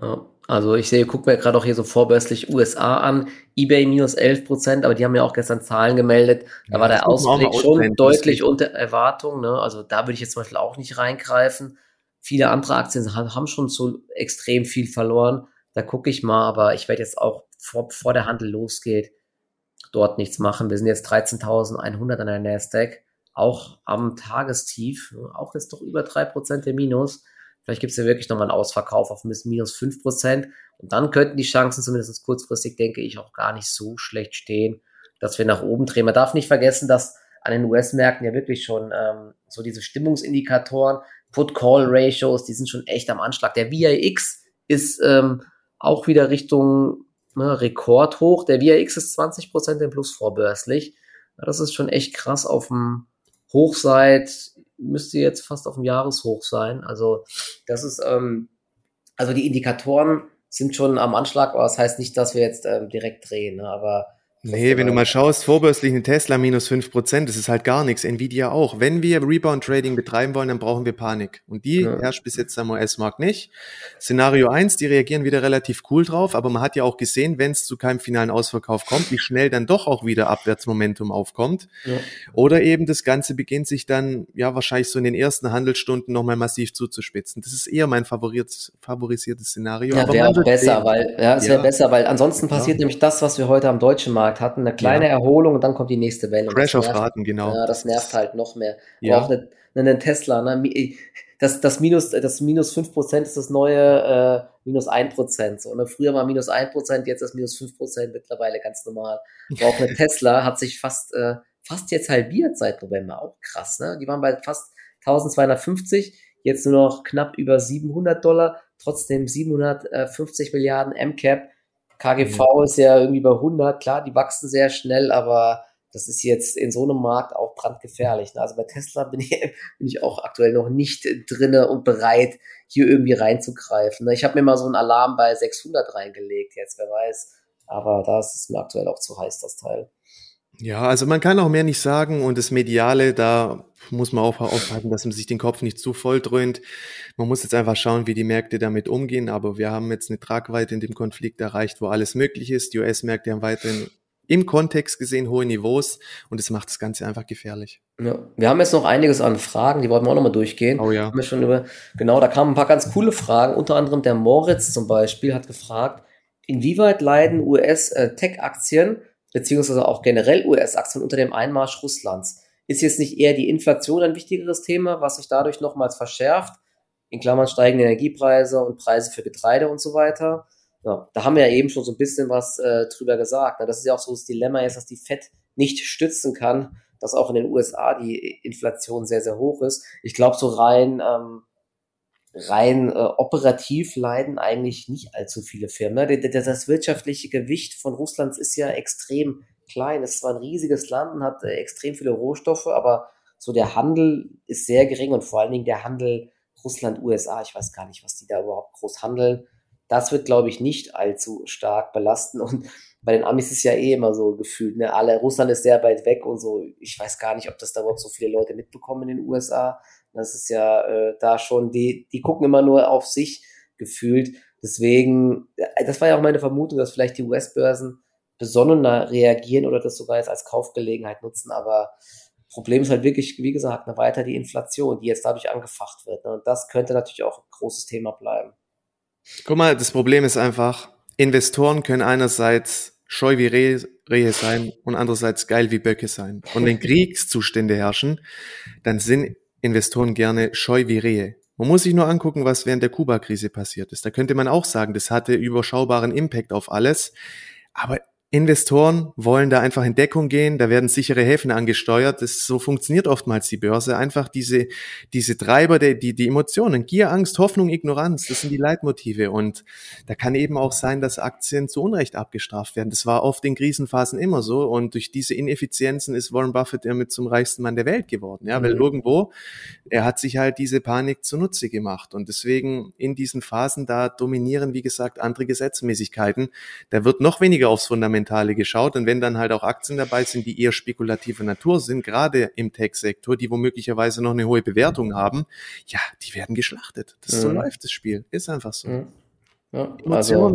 Ja, also ich sehe, guck mir gerade auch hier so vorbörslich USA an, eBay minus 11 Prozent, aber die haben ja auch gestern Zahlen gemeldet. Da ja, war der Ausblick schon deutlich unter Erwartung. Ne? Also da würde ich jetzt zum Beispiel auch nicht reingreifen. Viele andere Aktien haben schon so extrem viel verloren. Da gucke ich mal, aber ich werde jetzt auch vor, bevor der Handel losgeht, dort nichts machen. Wir sind jetzt 13.100 an der Nasdaq, auch am Tagestief, ne? auch jetzt doch über drei Prozent der Minus. Vielleicht gibt es ja wirklich nochmal einen Ausverkauf auf minus 5%. Und dann könnten die Chancen zumindest kurzfristig, denke ich, auch gar nicht so schlecht stehen, dass wir nach oben drehen. Man darf nicht vergessen, dass an den US-Märkten ja wirklich schon ähm, so diese Stimmungsindikatoren, Put-Call-Ratios, die sind schon echt am Anschlag. Der VIX ist ähm, auch wieder Richtung ne, Rekordhoch. Der VIX ist 20% im Plus vorbörslich. Ja, das ist schon echt krass auf dem Hoch seit müsste jetzt fast auf dem Jahreshoch sein. Also das ist, ähm, also die Indikatoren sind schon am Anschlag, aber das heißt nicht, dass wir jetzt ähm, direkt drehen. Ne? Aber Nee, wenn du mal schaust, vorbörslich eine Tesla minus fünf Prozent, das ist halt gar nichts. Nvidia auch. Wenn wir Rebound Trading betreiben wollen, dann brauchen wir Panik. Und die ja. herrscht bis jetzt am US-Markt nicht. Szenario eins, die reagieren wieder relativ cool drauf, aber man hat ja auch gesehen, wenn es zu keinem finalen Ausverkauf kommt, wie schnell dann doch auch wieder Abwärtsmomentum aufkommt. Ja. Oder eben das Ganze beginnt sich dann, ja, wahrscheinlich so in den ersten Handelsstunden nochmal massiv zuzuspitzen. Das ist eher mein favorisiertes Szenario. Ja, wäre besser, sehen. weil, ja, es wäre besser, weil ansonsten passiert nämlich das, was wir heute am deutschen Markt Markt hatten, eine kleine ja. Erholung und dann kommt die nächste Welle. Crash auf Raten, genau. Ja, das nervt halt noch mehr. Ja. Aber auch eine, eine Tesla, ne? das, das Minus, das Minus 5% ist das neue äh, Minus 1%. So, ne? Früher war Minus 1%, jetzt ist Minus 5% mittlerweile ganz normal. Aber auch eine [LAUGHS] Tesla hat sich fast, äh, fast jetzt halbiert seit November. Auch krass, ne? Die waren bei fast 1250, jetzt nur noch knapp über 700 Dollar, trotzdem 750 Milliarden MCAP KGV mhm. ist ja irgendwie bei 100, klar, die wachsen sehr schnell, aber das ist jetzt in so einem Markt auch brandgefährlich. Ne? Also bei Tesla bin ich, [LAUGHS] bin ich auch aktuell noch nicht drinne und bereit, hier irgendwie reinzugreifen. Ne? Ich habe mir mal so einen Alarm bei 600 reingelegt jetzt, wer weiß. Aber da ist es mir aktuell auch zu heiß, das Teil. Ja, also man kann auch mehr nicht sagen und das Mediale, da muss man auch aufhalten, dass man sich den Kopf nicht zu voll dröhnt. Man muss jetzt einfach schauen, wie die Märkte damit umgehen, aber wir haben jetzt eine Tragweite in dem Konflikt erreicht, wo alles möglich ist. Die US-Märkte haben weiterhin im Kontext gesehen hohe Niveaus und es macht das Ganze einfach gefährlich. Ja, wir haben jetzt noch einiges an Fragen, die wollten wir auch nochmal durchgehen. Oh ja. Haben wir schon über, genau, da kamen ein paar ganz coole Fragen, unter anderem der Moritz zum Beispiel hat gefragt, inwieweit leiden US-Tech-Aktien äh, beziehungsweise auch generell US-Aktien unter dem Einmarsch Russlands. Ist jetzt nicht eher die Inflation ein wichtigeres Thema, was sich dadurch nochmals verschärft? In Klammern steigende Energiepreise und Preise für Getreide und so weiter. Ja, da haben wir ja eben schon so ein bisschen was äh, drüber gesagt. Ne? Das ist ja auch so das Dilemma jetzt, dass die FED nicht stützen kann, dass auch in den USA die Inflation sehr, sehr hoch ist. Ich glaube, so rein ähm, rein äh, operativ leiden eigentlich nicht allzu viele Firmen. Ne? Das wirtschaftliche Gewicht von Russland ist ja extrem klein. Es ist zwar ein riesiges Land und hat äh, extrem viele Rohstoffe, aber so der Handel ist sehr gering und vor allen Dingen der Handel Russland-USA, ich weiß gar nicht, was die da überhaupt groß handeln. Das wird, glaube ich, nicht allzu stark belasten. Und bei den Amis ist ja eh immer so gefühlt, ne? Alle, Russland ist sehr weit weg und so. Ich weiß gar nicht, ob das da überhaupt so viele Leute mitbekommen in den USA. Das ist ja äh, da schon, die, die gucken immer nur auf sich gefühlt. Deswegen, äh, das war ja auch meine Vermutung, dass vielleicht die US-Börsen besonnener reagieren oder das sogar jetzt als Kaufgelegenheit nutzen. Aber Problem ist halt wirklich, wie gesagt, ne, weiter die Inflation, die jetzt dadurch angefacht wird. Ne? Und das könnte natürlich auch ein großes Thema bleiben. Guck mal, das Problem ist einfach, Investoren können einerseits scheu wie Reh Rehe sein und andererseits geil wie Böcke sein. Und wenn [LAUGHS] Kriegszustände herrschen, dann sind Investoren gerne scheu wie Rehe. Man muss sich nur angucken, was während der Kuba-Krise passiert ist. Da könnte man auch sagen, das hatte überschaubaren Impact auf alles. Aber Investoren wollen da einfach in Deckung gehen, da werden sichere Häfen angesteuert. Das, so funktioniert oftmals die Börse. Einfach diese, diese Treiber, die, die, die Emotionen, Gier, Angst, Hoffnung, Ignoranz, das sind die Leitmotive. Und da kann eben auch sein, dass Aktien zu Unrecht abgestraft werden. Das war oft in Krisenphasen immer so. Und durch diese Ineffizienzen ist Warren Buffett damit zum reichsten Mann der Welt geworden. Ja, weil mhm. irgendwo, er hat sich halt diese Panik zunutze gemacht. Und deswegen in diesen Phasen, da dominieren, wie gesagt, andere Gesetzmäßigkeiten. Da wird noch weniger aufs Fundament Fundamentale geschaut. Und wenn dann halt auch Aktien dabei sind, die eher spekulative Natur sind, gerade im Tech-Sektor, die womöglicherweise noch eine hohe Bewertung haben, ja, die werden geschlachtet. Das mhm. so läuft das Spiel. Ist einfach so. Mhm. Ja, also,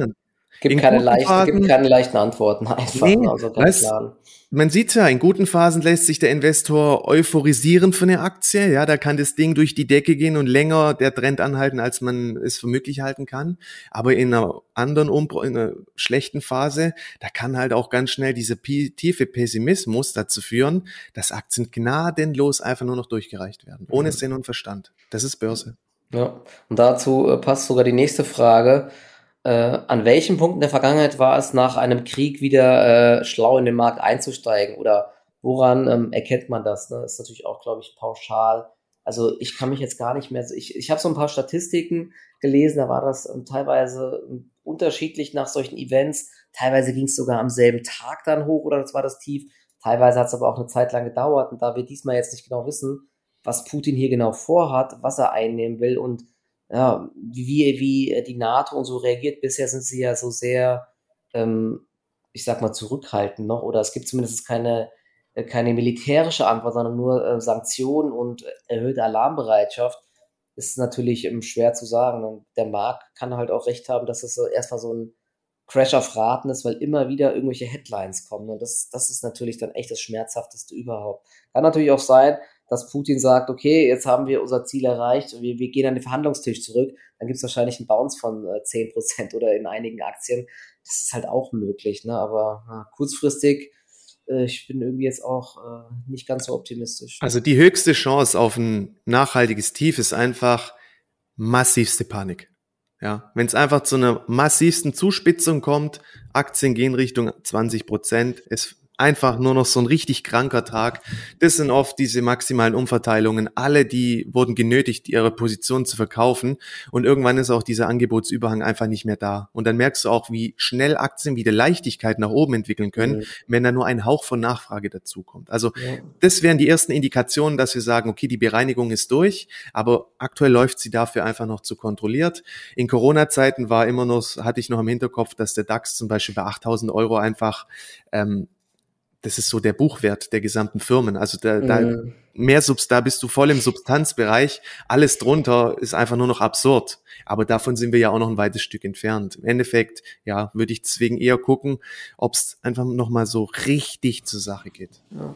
gibt, keine leichten, gibt keine leichten Antworten [LAUGHS] einfach. Nee, also ganz klar man sieht ja, in guten Phasen lässt sich der Investor euphorisieren für eine Aktie. Ja, da kann das Ding durch die Decke gehen und länger der Trend anhalten, als man es für möglich halten kann. Aber in einer anderen, in einer schlechten Phase, da kann halt auch ganz schnell dieser tiefe Pessimismus dazu führen, dass Aktien gnadenlos einfach nur noch durchgereicht werden. Ohne Sinn und Verstand. Das ist Börse. Ja, und dazu äh, passt sogar die nächste Frage. Äh, an welchem Punkt in der Vergangenheit war es nach einem Krieg wieder äh, schlau in den Markt einzusteigen oder woran ähm, erkennt man das? Ne? Das ist natürlich auch, glaube ich, pauschal. Also ich kann mich jetzt gar nicht mehr, ich, ich habe so ein paar Statistiken gelesen, da war das ähm, teilweise ähm, unterschiedlich nach solchen Events. Teilweise ging es sogar am selben Tag dann hoch oder das war das Tief. Teilweise hat es aber auch eine Zeit lang gedauert und da wir diesmal jetzt nicht genau wissen, was Putin hier genau vorhat, was er einnehmen will und ja, wie, wie die NATO und so reagiert. Bisher sind sie ja so sehr, ähm, ich sag mal, zurückhaltend noch, oder es gibt zumindest keine, äh, keine militärische Antwort, sondern nur äh, Sanktionen und erhöhte Alarmbereitschaft. Ist natürlich ähm, schwer zu sagen. Und der Markt kann halt auch recht haben, dass es so erstmal so ein Crash auf Raten ist, weil immer wieder irgendwelche Headlines kommen. Und das, das ist natürlich dann echt das Schmerzhafteste überhaupt. Kann natürlich auch sein, dass Putin sagt, okay, jetzt haben wir unser Ziel erreicht, wir, wir gehen an den Verhandlungstisch zurück, dann gibt es wahrscheinlich einen Bounce von äh, 10% oder in einigen Aktien. Das ist halt auch möglich, ne? aber na, kurzfristig, äh, ich bin irgendwie jetzt auch äh, nicht ganz so optimistisch. Also die höchste Chance auf ein nachhaltiges Tief ist einfach massivste Panik. Ja, wenn es einfach zu einer massivsten Zuspitzung kommt, Aktien gehen Richtung 20 Prozent, es einfach nur noch so ein richtig kranker Tag. Das sind oft diese maximalen Umverteilungen. Alle, die wurden genötigt, ihre Position zu verkaufen. Und irgendwann ist auch dieser Angebotsüberhang einfach nicht mehr da. Und dann merkst du auch, wie schnell Aktien wieder Leichtigkeit nach oben entwickeln können, mhm. wenn da nur ein Hauch von Nachfrage dazukommt. Also ja. das wären die ersten Indikationen, dass wir sagen, okay, die Bereinigung ist durch, aber aktuell läuft sie dafür einfach noch zu kontrolliert. In Corona-Zeiten war immer noch, hatte ich noch im Hinterkopf, dass der DAX zum Beispiel bei 8000 Euro einfach ähm, das ist so der Buchwert der gesamten Firmen. Also da, mhm. da mehr Subst, da bist du voll im Substanzbereich. Alles drunter ist einfach nur noch absurd. Aber davon sind wir ja auch noch ein weites Stück entfernt. Im Endeffekt, ja, würde ich deswegen eher gucken, ob es einfach nochmal so richtig zur Sache geht. Ja.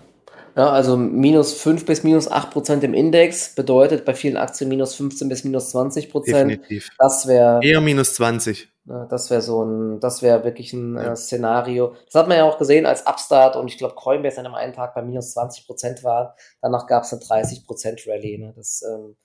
Ja, also minus 5 bis minus 8 Prozent im Index bedeutet bei vielen Aktien minus 15 bis minus 20 Prozent. Definitiv. Das wäre. Eher minus 20. Das wäre so ein, das wäre wirklich ein ja. äh, Szenario. Das hat man ja auch gesehen, als Upstart und ich glaube Coinbase an einem einen Tag bei minus 20 Prozent war. Danach gab es eine 30 Prozent Rallye. Ne? Das, ähm,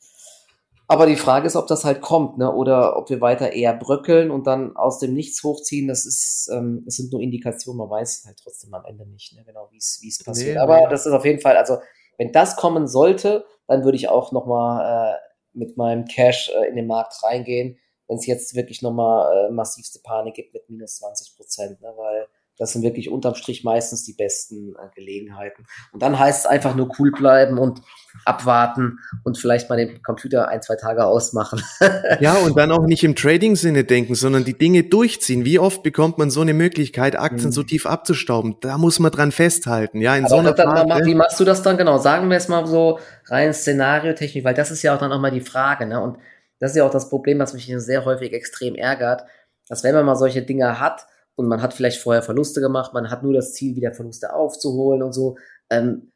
aber die Frage ist, ob das halt kommt, ne? Oder ob wir weiter eher bröckeln und dann aus dem Nichts hochziehen. Das ist, ähm, das sind nur Indikationen. Man weiß halt trotzdem am Ende nicht, ne? genau wie es wie es passiert. Nee, aber nee. das ist auf jeden Fall, also wenn das kommen sollte, dann würde ich auch noch mal äh, mit meinem Cash äh, in den Markt reingehen wenn es jetzt wirklich nochmal äh, massivste Panik gibt mit minus 20 Prozent, ne, weil das sind wirklich unterm Strich meistens die besten äh, Gelegenheiten. Und dann heißt es einfach nur cool bleiben und abwarten und vielleicht mal den Computer ein, zwei Tage ausmachen. [LAUGHS] ja, und dann auch nicht im Trading-Sinne denken, sondern die Dinge durchziehen. Wie oft bekommt man so eine Möglichkeit, Aktien mhm. so tief abzustauben? Da muss man dran festhalten. Ja, in Aber so einer dann, Phase, Wie machst du das dann genau? Sagen wir es mal so rein Szenariotechnik, weil das ist ja auch dann auch mal die Frage. Ne? Und das ist ja auch das Problem, was mich sehr häufig extrem ärgert, dass wenn man mal solche Dinge hat und man hat vielleicht vorher Verluste gemacht, man hat nur das Ziel, wieder Verluste aufzuholen und so, ähm,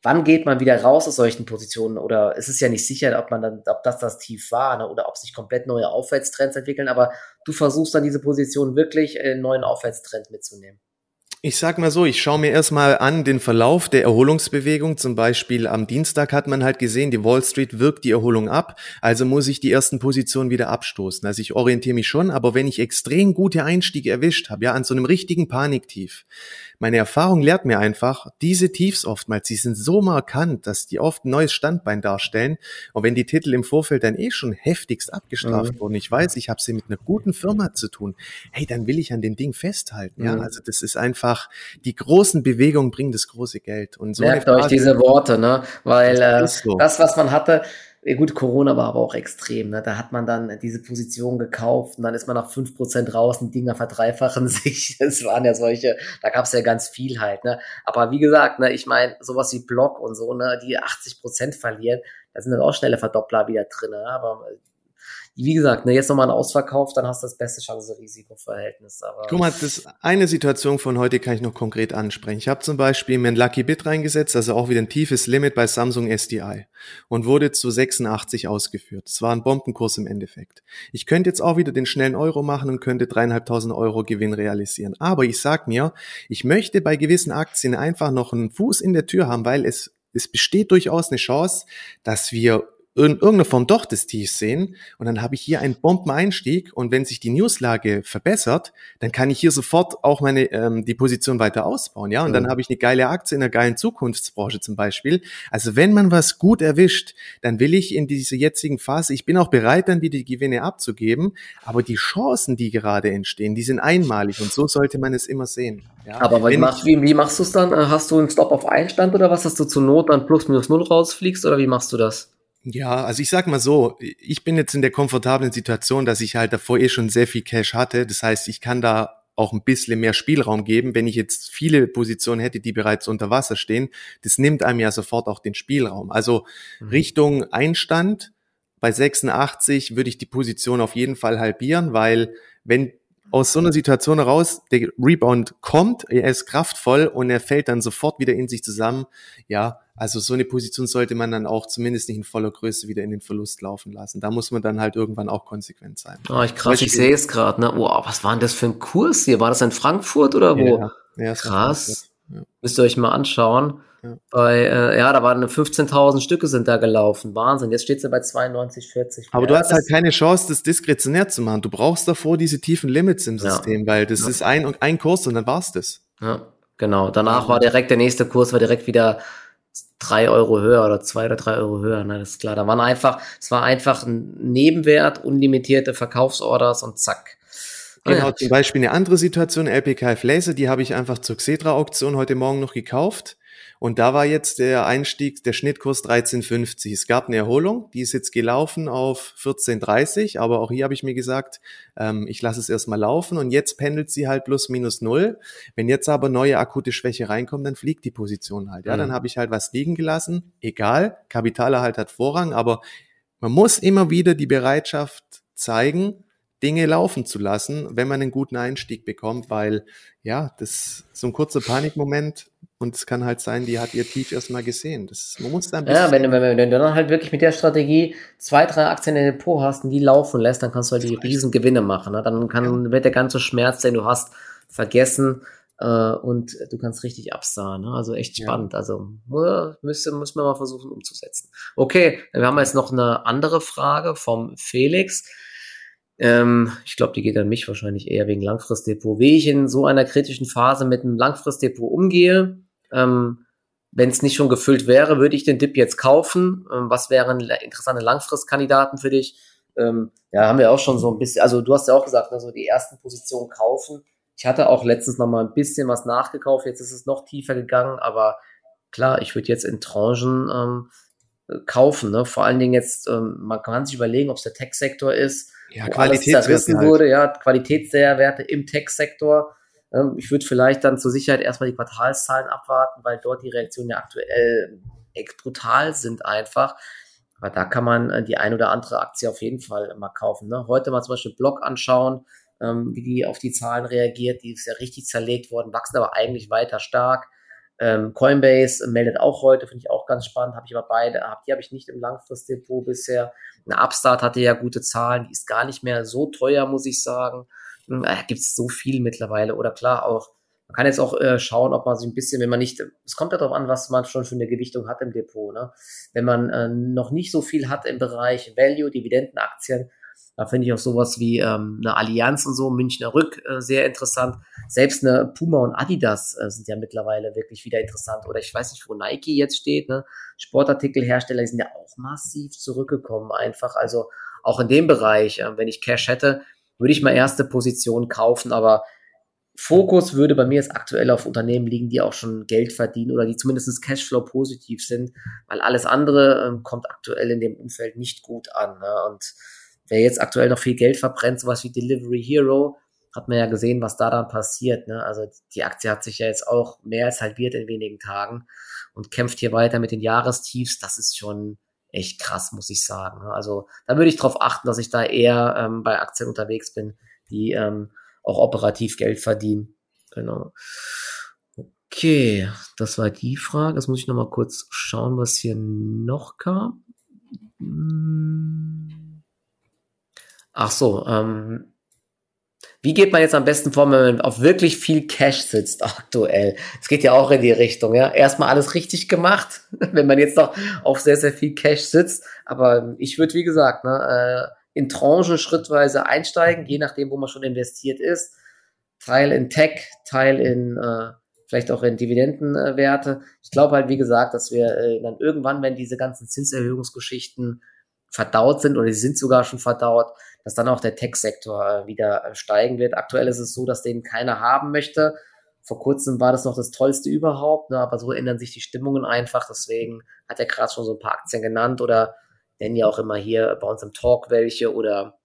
wann geht man wieder raus aus solchen Positionen? Oder es ist ja nicht sicher, ob man dann, ob das das Tief war ne? oder ob sich komplett neue Aufwärtstrends entwickeln, aber du versuchst dann diese Position wirklich in einen neuen Aufwärtstrend mitzunehmen. Ich sag mal so, ich schaue mir erstmal an den Verlauf der Erholungsbewegung. Zum Beispiel am Dienstag hat man halt gesehen, die Wall Street wirkt die Erholung ab. Also muss ich die ersten Positionen wieder abstoßen. Also ich orientiere mich schon, aber wenn ich extrem gute Einstiege erwischt habe, ja, an so einem richtigen Paniktief, meine Erfahrung lehrt mir einfach, diese Tiefs oftmals, die sind so markant, dass die oft ein neues Standbein darstellen. Und wenn die Titel im Vorfeld dann eh schon heftigst abgestraft mhm. wurden, ich weiß, ich habe sie mit einer guten Firma zu tun, hey, dann will ich an dem Ding festhalten. Ja, mhm. also das ist einfach, die großen Bewegungen bringen das große Geld. Und so Merkt euch diese Worte, ne? Weil das, äh, so. das, was man hatte, Gut, Corona war aber auch extrem. Ne? Da hat man dann diese Position gekauft und dann ist man nach fünf Prozent raus und die Dinger verdreifachen [LAUGHS] sich. Das waren ja solche, da gab es ja ganz viel halt. Ne? Aber wie gesagt, ne, ich meine, sowas wie Block und so, ne, die 80 Prozent verlieren, da sind dann auch schnelle Verdoppler wieder drin. Ne? Aber wie gesagt, ne, jetzt nochmal ein Ausverkauf, dann hast du das beste Chance-Risiko-Verhältnis. Guck mal, das eine Situation von heute kann ich noch konkret ansprechen. Ich habe zum Beispiel mir ein Lucky Bit reingesetzt, also auch wieder ein tiefes Limit bei Samsung SDI und wurde zu 86 ausgeführt. Das war ein Bombenkurs im Endeffekt. Ich könnte jetzt auch wieder den schnellen Euro machen und könnte dreieinhalbtausend Euro Gewinn realisieren. Aber ich sag mir, ich möchte bei gewissen Aktien einfach noch einen Fuß in der Tür haben, weil es es besteht durchaus eine Chance, dass wir in irgendeiner Form doch das Tief sehen und dann habe ich hier einen Bombeneinstieg und wenn sich die Newslage verbessert, dann kann ich hier sofort auch meine ähm, die Position weiter ausbauen, ja und dann habe ich eine geile Aktie in einer geilen Zukunftsbranche zum Beispiel. Also wenn man was gut erwischt, dann will ich in dieser jetzigen Phase, ich bin auch bereit, dann wieder die Gewinne abzugeben, aber die Chancen, die gerade entstehen, die sind einmalig und so sollte man es immer sehen. Ja, aber wie, machst, wie, wie machst du es dann? Hast du einen Stop auf Einstand oder was, dass du zur Not dann plus minus null rausfliegst oder wie machst du das? Ja, also ich sag mal so, ich bin jetzt in der komfortablen Situation, dass ich halt davor eh schon sehr viel Cash hatte. Das heißt, ich kann da auch ein bisschen mehr Spielraum geben, wenn ich jetzt viele Positionen hätte, die bereits unter Wasser stehen. Das nimmt einem ja sofort auch den Spielraum. Also mhm. Richtung Einstand bei 86 würde ich die Position auf jeden Fall halbieren, weil wenn aus so einer Situation heraus der Rebound kommt, er ist kraftvoll und er fällt dann sofort wieder in sich zusammen, ja, also so eine Position sollte man dann auch zumindest nicht in voller Größe wieder in den Verlust laufen lassen. Da muss man dann halt irgendwann auch konsequent sein. Oh, ich krass, ich sehe es gerade. Ne? Wow, was war denn das für ein Kurs hier? War das in Frankfurt oder wo? Ja, ja krass. Ja. Müsst ihr euch mal anschauen. Ja. Bei, äh, ja, da waren 15.000 Stücke sind da gelaufen. Wahnsinn. Jetzt steht sie bei 92,40. Aber du hast halt keine Chance, das diskretionär zu machen. Du brauchst davor diese tiefen Limits im System, weil das ist ein, ein Kurs und dann war's das. Ja, genau. Danach war direkt der nächste Kurs, war direkt wieder drei Euro höher oder zwei oder drei Euro höher. Ne? Das ist klar. Da waren einfach, es war einfach ein Nebenwert, unlimitierte Verkaufsorders und zack. Genau, ja. zum Beispiel eine andere Situation, LPK Laser, die habe ich einfach zur Xetra-Auktion heute Morgen noch gekauft. Und da war jetzt der Einstieg, der Schnittkurs 13,50. Es gab eine Erholung, die ist jetzt gelaufen auf 14,30, aber auch hier habe ich mir gesagt, ähm, ich lasse es erstmal laufen und jetzt pendelt sie halt plus minus null. Wenn jetzt aber neue akute Schwäche reinkommt, dann fliegt die Position halt. Ja, mhm. dann habe ich halt was liegen gelassen. Egal, Kapitalerhalt hat Vorrang, aber man muss immer wieder die Bereitschaft zeigen, Dinge laufen zu lassen, wenn man einen guten Einstieg bekommt, weil ja, das so ein kurzer Panikmoment und es kann halt sein, die hat ihr Tief erstmal gesehen. Das, man muss da ein bisschen. Ja, wenn, wenn, wenn du dann halt wirklich mit der Strategie zwei, drei Aktien in Depot hast und die laufen lässt, dann kannst du halt die riesen Gewinne machen. Ne? Dann kann, ja. wird der ganze Schmerz, den du hast, vergessen äh, und du kannst richtig absahen. Ne? Also echt spannend. Ja. Also müsste, müssen wir mal versuchen umzusetzen. Okay, wir haben jetzt noch eine andere Frage vom Felix. Ähm, ich glaube, die geht an mich wahrscheinlich eher wegen Langfristdepot. Wie ich in so einer kritischen Phase mit einem Langfristdepot umgehe, ähm, wenn es nicht schon gefüllt wäre, würde ich den Dip jetzt kaufen. Ähm, was wären interessante Langfristkandidaten für dich? Ähm, ja, haben wir auch schon so ein bisschen, also du hast ja auch gesagt, also die ersten Positionen kaufen. Ich hatte auch letztens noch mal ein bisschen was nachgekauft, jetzt ist es noch tiefer gegangen, aber klar, ich würde jetzt in Tranchen ähm, kaufen. Ne? Vor allen Dingen jetzt, ähm, man kann sich überlegen, ob es der Tech-Sektor ist ja, Qualitätswerte halt. wurde, ja, Qualitätswerte im Tech-Sektor. Ähm, ich würde vielleicht dann zur Sicherheit erstmal die Quartalszahlen abwarten, weil dort die Reaktionen ja aktuell echt brutal sind einfach. Aber da kann man äh, die ein oder andere Aktie auf jeden Fall mal kaufen. Ne? Heute mal zum Beispiel Block anschauen, ähm, wie die auf die Zahlen reagiert. Die ist ja richtig zerlegt worden, wachsen aber eigentlich weiter stark. Ähm, Coinbase meldet auch heute, finde ich auch ganz spannend. Habe ich aber beide, hab, die habe ich nicht im Langfristdepot bisher. Eine Upstart hatte ja gute Zahlen, die ist gar nicht mehr so teuer, muss ich sagen. Da gibt es so viel mittlerweile. Oder klar, auch Man kann jetzt auch äh, schauen, ob man sich ein bisschen, wenn man nicht, es kommt ja darauf an, was man schon für eine Gewichtung hat im Depot. Ne? Wenn man äh, noch nicht so viel hat im Bereich Value, Dividendenaktien, da finde ich auch sowas wie ähm, eine Allianz und so, Münchner Rück, äh, sehr interessant. Selbst eine Puma und Adidas äh, sind ja mittlerweile wirklich wieder interessant. Oder ich weiß nicht, wo Nike jetzt steht. Ne? Sportartikelhersteller die sind ja auch massiv zurückgekommen einfach. Also auch in dem Bereich, äh, wenn ich Cash hätte, würde ich mal erste Position kaufen. Aber Fokus würde bei mir jetzt aktuell auf Unternehmen liegen, die auch schon Geld verdienen oder die zumindest Cashflow positiv sind, weil alles andere ähm, kommt aktuell in dem Umfeld nicht gut an. Ne? Und wer jetzt aktuell noch viel Geld verbrennt, sowas wie Delivery Hero, hat man ja gesehen, was da dann passiert. Ne? Also die Aktie hat sich ja jetzt auch mehr als halbiert in wenigen Tagen und kämpft hier weiter mit den Jahrestiefs. Das ist schon echt krass, muss ich sagen. Ne? Also da würde ich darauf achten, dass ich da eher ähm, bei Aktien unterwegs bin, die ähm, auch operativ Geld verdienen. Genau. Okay, das war die Frage. Jetzt muss ich noch mal kurz schauen, was hier noch kam. Hm. Ach so, ähm, wie geht man jetzt am besten vor, wenn man auf wirklich viel Cash sitzt [LAUGHS] aktuell? Es geht ja auch in die Richtung, ja. Erstmal alles richtig gemacht, [LAUGHS] wenn man jetzt noch auf sehr, sehr viel Cash sitzt. Aber ich würde, wie gesagt, ne, äh, in Tranchen schrittweise einsteigen, je nachdem, wo man schon investiert ist. Teil in Tech, Teil in äh, vielleicht auch in Dividendenwerte. Ich glaube halt, wie gesagt, dass wir äh, dann irgendwann, wenn diese ganzen Zinserhöhungsgeschichten verdaut sind oder sie sind sogar schon verdaut, dass dann auch der Tech-Sektor äh, wieder äh, steigen wird. Aktuell ist es so, dass den keiner haben möchte. Vor kurzem war das noch das Tollste überhaupt, ne, aber so ändern sich die Stimmungen einfach. Deswegen hat er gerade schon so ein paar Aktien genannt oder nennen ja auch immer hier bei uns im Talk welche oder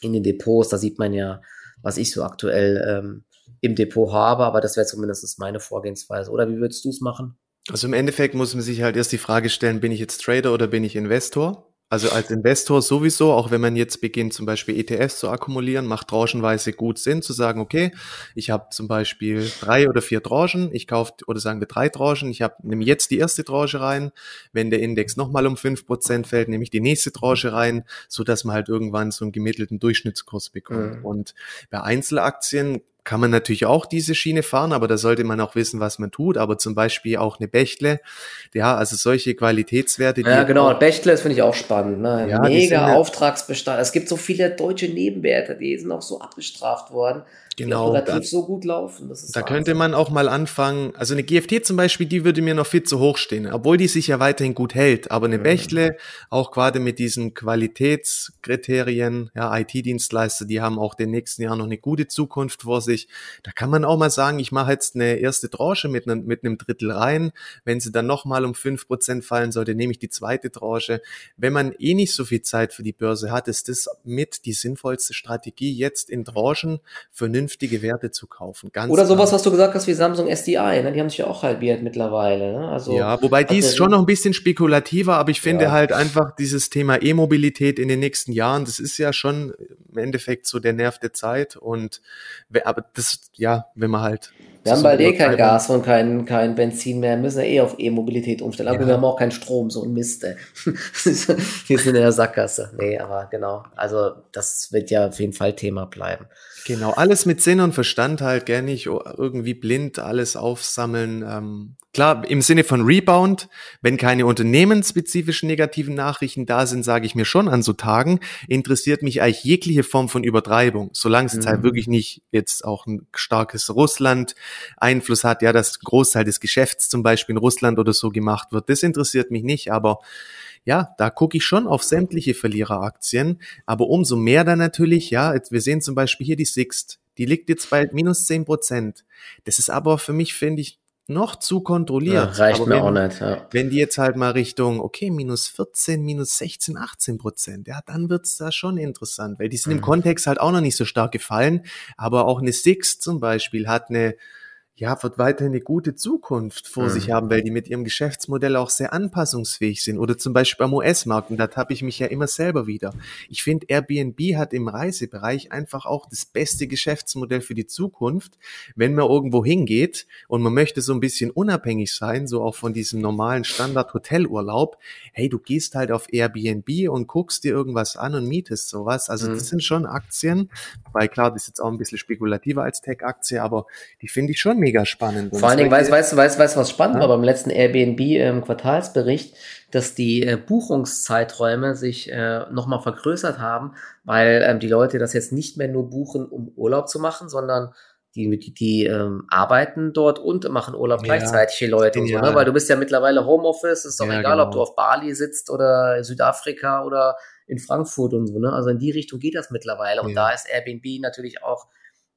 in den Depots. Da sieht man ja, was ich so aktuell ähm, im Depot habe, aber das wäre zumindest meine Vorgehensweise. Oder wie würdest du es machen? Also im Endeffekt muss man sich halt erst die Frage stellen, bin ich jetzt Trader oder bin ich Investor? Also als Investor sowieso, auch wenn man jetzt beginnt, zum Beispiel ETFs zu akkumulieren, macht tranchenweise gut Sinn zu sagen, okay, ich habe zum Beispiel drei oder vier Tranchen, ich kaufe, oder sagen wir drei Tranchen, ich habe nehme jetzt die erste Tranche rein, wenn der Index nochmal um fünf Prozent fällt, nehme ich die nächste Tranche rein, so dass man halt irgendwann so einen gemittelten Durchschnittskurs bekommt. Mhm. Und bei Einzelaktien kann man natürlich auch diese Schiene fahren, aber da sollte man auch wissen, was man tut. Aber zum Beispiel auch eine Bechtle, ja, also solche Qualitätswerte. Ja, genau. Bechtle, das finde ich auch spannend. Ne? Ja, Mega Auftragsbestand. Es gibt so viele deutsche Nebenwerte, die sind auch so abgestraft worden genau, operativ so gut laufen. da Wahnsinn. könnte man auch mal anfangen. Also eine GFT zum Beispiel, die würde mir noch viel zu hoch stehen, obwohl die sich ja weiterhin gut hält. Aber eine mhm. Bächle, auch gerade mit diesen Qualitätskriterien, ja, IT-Dienstleister, die haben auch den nächsten Jahr noch eine gute Zukunft vor sich. Da kann man auch mal sagen, ich mache jetzt eine erste Tranche mit einem, mit einem Drittel rein. Wenn sie dann nochmal um fünf Prozent fallen sollte, nehme ich die zweite Tranche. Wenn man eh nicht so viel Zeit für die Börse hat, ist das mit die sinnvollste Strategie, jetzt in Tranchen vernünftig vernünftige Werte zu kaufen. Ganz Oder sowas, klar. was du gesagt hast wie Samsung SDI, ne? die haben sich ja auch halbiert mittlerweile. Ne? Also, ja, wobei die ist schon noch ein bisschen spekulativer, aber ich finde ja. halt einfach dieses Thema E-Mobilität in den nächsten Jahren, das ist ja schon im Endeffekt so der Nerv der Zeit und aber das, ja, wenn man halt wir haben bald eh kein Gas und kein, kein Benzin mehr, müssen ja eh auf E-Mobilität umstellen. Aber ja. wir haben auch keinen Strom, so ein Mist. [LAUGHS] Wir sind in der Sackgasse. Nee, aber genau. Also das wird ja auf jeden Fall Thema bleiben. Genau, alles mit Sinn und Verstand halt, gern nicht irgendwie blind alles aufsammeln. Ähm, klar, im Sinne von Rebound, wenn keine unternehmensspezifischen negativen Nachrichten da sind, sage ich mir schon an so Tagen, interessiert mich eigentlich jegliche Form von Übertreibung, solange es mhm. halt wirklich nicht jetzt auch ein starkes Russland Einfluss hat, ja, dass Großteil des Geschäfts zum Beispiel in Russland oder so gemacht wird. Das interessiert mich nicht, aber ja, da gucke ich schon auf sämtliche Verliereraktien, aber umso mehr dann natürlich, ja, wir sehen zum Beispiel hier die Sixt, die liegt jetzt bei minus zehn Prozent. Das ist aber für mich, finde ich, noch zu kontrolliert. Ja, reicht aber mir wenn, auch nicht. Ja. Wenn die jetzt halt mal Richtung, okay, minus 14, minus 16, 18 Prozent, ja, dann wird's da schon interessant, weil die sind mhm. im Kontext halt auch noch nicht so stark gefallen. Aber auch eine Six zum Beispiel hat eine ja, wird weiterhin eine gute Zukunft vor mhm. sich haben, weil die mit ihrem Geschäftsmodell auch sehr anpassungsfähig sind. Oder zum Beispiel beim US-Markt, und da tappe ich mich ja immer selber wieder. Ich finde, Airbnb hat im Reisebereich einfach auch das beste Geschäftsmodell für die Zukunft, wenn man irgendwo hingeht und man möchte so ein bisschen unabhängig sein, so auch von diesem normalen Standard-Hotelurlaub. Hey, du gehst halt auf Airbnb und guckst dir irgendwas an und mietest sowas. Also mhm. das sind schon Aktien, weil klar, das ist jetzt auch ein bisschen spekulativer als Tech-Aktie, aber die finde ich schon mega mega spannend. Vor allen Dingen, weißt, weißt du, weißt, weißt, was spannend ja? war beim letzten Airbnb ähm, Quartalsbericht, dass die äh, Buchungszeiträume sich äh, nochmal vergrößert haben, weil ähm, die Leute das jetzt nicht mehr nur buchen, um Urlaub zu machen, sondern die, die, die ähm, arbeiten dort und machen Urlaub ja, gleichzeitig, die Leute und so, ne? Weil du bist ja mittlerweile Homeoffice, ist doch ja, egal, genau. ob du auf Bali sitzt oder Südafrika oder in Frankfurt und so, ne? Also in die Richtung geht das mittlerweile. Und ja. da ist Airbnb natürlich auch